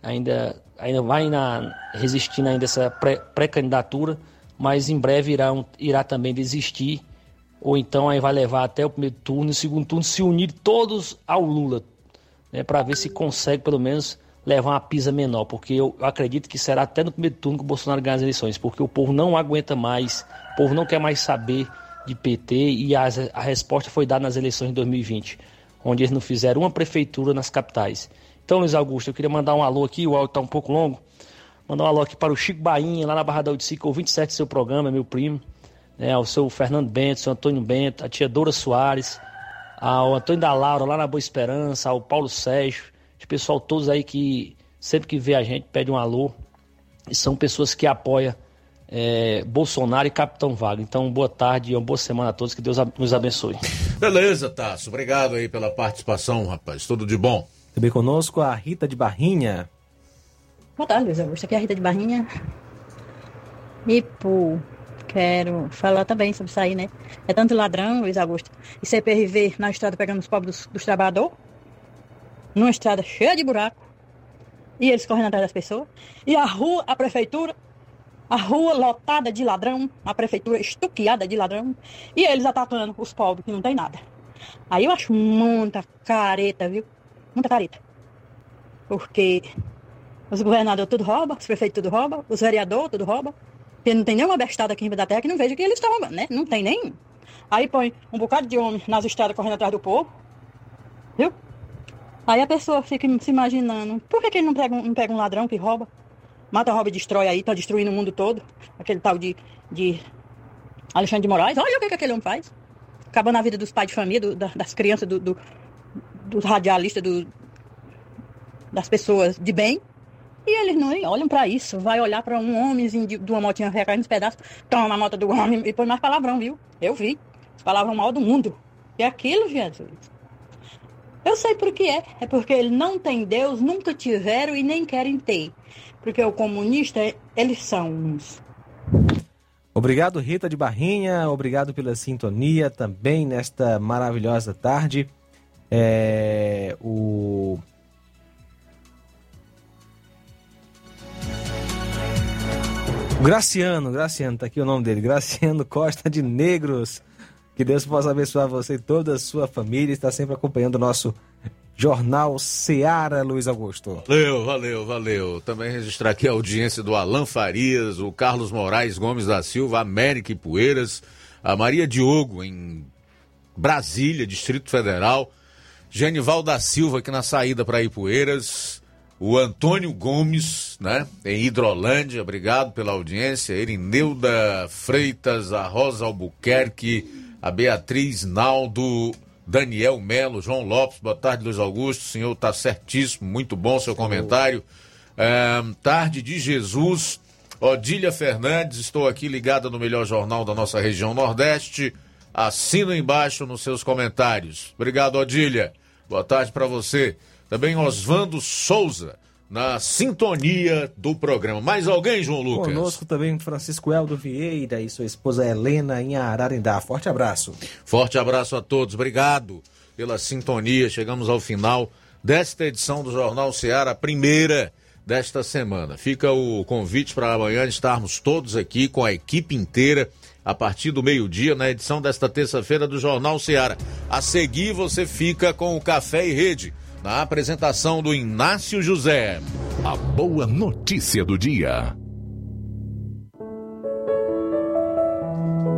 Ainda, ainda vai na, resistindo ainda essa pré-candidatura, mas em breve irá, irá também desistir ou então aí vai levar até o primeiro turno e segundo turno se unir todos ao Lula, né, para ver se consegue pelo menos levar uma pisa menor, porque eu, acredito que será até no primeiro turno que o Bolsonaro ganhar as eleições, porque o povo não aguenta mais, o povo não quer mais saber de PT e a, a resposta foi dada nas eleições de 2020, onde eles não fizeram uma prefeitura nas capitais. Então, Luiz Augusto, eu queria mandar um alô aqui, o áudio está um pouco longo, mandar um alô aqui para o Chico Bainha, lá na Barra da Udicica, o 27 do seu programa, meu primo, né, ao seu Fernando Bento, ao seu Antônio Bento, a tia Dora Soares, ao Antônio da Laura lá na Boa Esperança, ao Paulo Sérgio, os pessoal todos aí que sempre que vê a gente pede um alô, e são pessoas que apoiam é, Bolsonaro e Capitão Vago. Então, boa tarde e uma boa semana a todos, que Deus nos abençoe. Beleza, Tasso, obrigado aí pela participação, rapaz, tudo de bom. Também conosco a Rita de Barrinha. Boa tarde, Luiz Augusto, aqui é a Rita de Barrinha. E por quero falar também sobre isso aí, né? É tanto ladrão, Luiz Augusto, e CPRV na estrada pegando os pobres dos, dos trabalhadores, numa estrada cheia de buraco, e eles correndo atrás das pessoas, e a rua, a prefeitura, a rua lotada de ladrão, a prefeitura estuqueada de ladrão, e eles atacando os pobres que não tem nada. Aí eu acho muita careta, viu? Muita careta. Porque os governadores tudo roubam, os prefeitos tudo roubam, os vereadores tudo roubam. Porque não tem nenhuma bestada aqui em da terra que não veja que eles estão roubando, né? Não tem nem. Aí põe um bocado de homem nas estradas correndo atrás do povo. Viu? Aí a pessoa fica se imaginando, por que, que ele não pega, um, não pega um ladrão que rouba? Mata, rouba e destrói aí, tá destruindo o mundo todo. Aquele tal de, de Alexandre de Moraes. Olha o que, que aquele homem faz. Acabando a vida dos pais de família, do, das crianças, do, do, dos radialistas, do, das pessoas de bem. E eles não olham para isso. Vai olhar para um homenzinho de, de uma motinha recaindo nos pedaços, toma a moto do homem e põe mais palavrão, viu? Eu vi. Palavrão mal do mundo. E aquilo, Jesus. Eu sei por que é. É porque eles não têm Deus, nunca tiveram e nem querem ter. Porque o comunista, eles são uns. Obrigado, Rita de Barrinha. Obrigado pela sintonia também nesta maravilhosa tarde. É, o Graciano, Graciano, tá aqui o nome dele, Graciano Costa de Negros. Que Deus possa abençoar você e toda a sua família. Está sempre acompanhando o nosso Jornal Seara, Luiz Augusto. Valeu, valeu, valeu. Também registrar aqui a audiência do Alan Farias, o Carlos Moraes Gomes da Silva, América e Poeiras, a Maria Diogo em Brasília, Distrito Federal, Genival da Silva aqui na saída para Ipueiras, o Antônio Gomes, né, em Hidrolândia, obrigado pela audiência, Erineuda Freitas, a Rosa Albuquerque, a Beatriz Naldo, Daniel Melo, João Lopes, boa tarde, Luiz Augusto, o senhor está certíssimo, muito bom seu comentário. É, tarde de Jesus, Odília Fernandes, estou aqui ligada no melhor jornal da nossa região Nordeste. Assina embaixo nos seus comentários. Obrigado, Odília. Boa tarde para você. Também Osvando Souza, na sintonia do programa. Mais alguém, João Lucas? Conosco também Francisco Eldo Vieira e sua esposa Helena em Ararindá. Forte abraço. Forte abraço a todos. Obrigado pela sintonia. Chegamos ao final desta edição do Jornal Ceará, a primeira desta semana. Fica o convite para amanhã estarmos todos aqui com a equipe inteira a partir do meio-dia na edição desta terça-feira do Jornal Ceará. A seguir você fica com o Café e Rede na apresentação do Inácio José. A boa notícia do dia.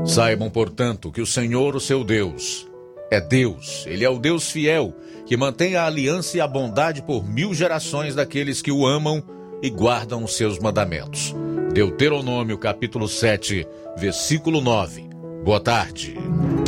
Saibam, portanto, que o Senhor, o seu Deus, é Deus. Ele é o Deus fiel, que mantém a aliança e a bondade por mil gerações daqueles que o amam e guardam os seus mandamentos. Deuteronômio, capítulo 7, versículo 9. Boa tarde.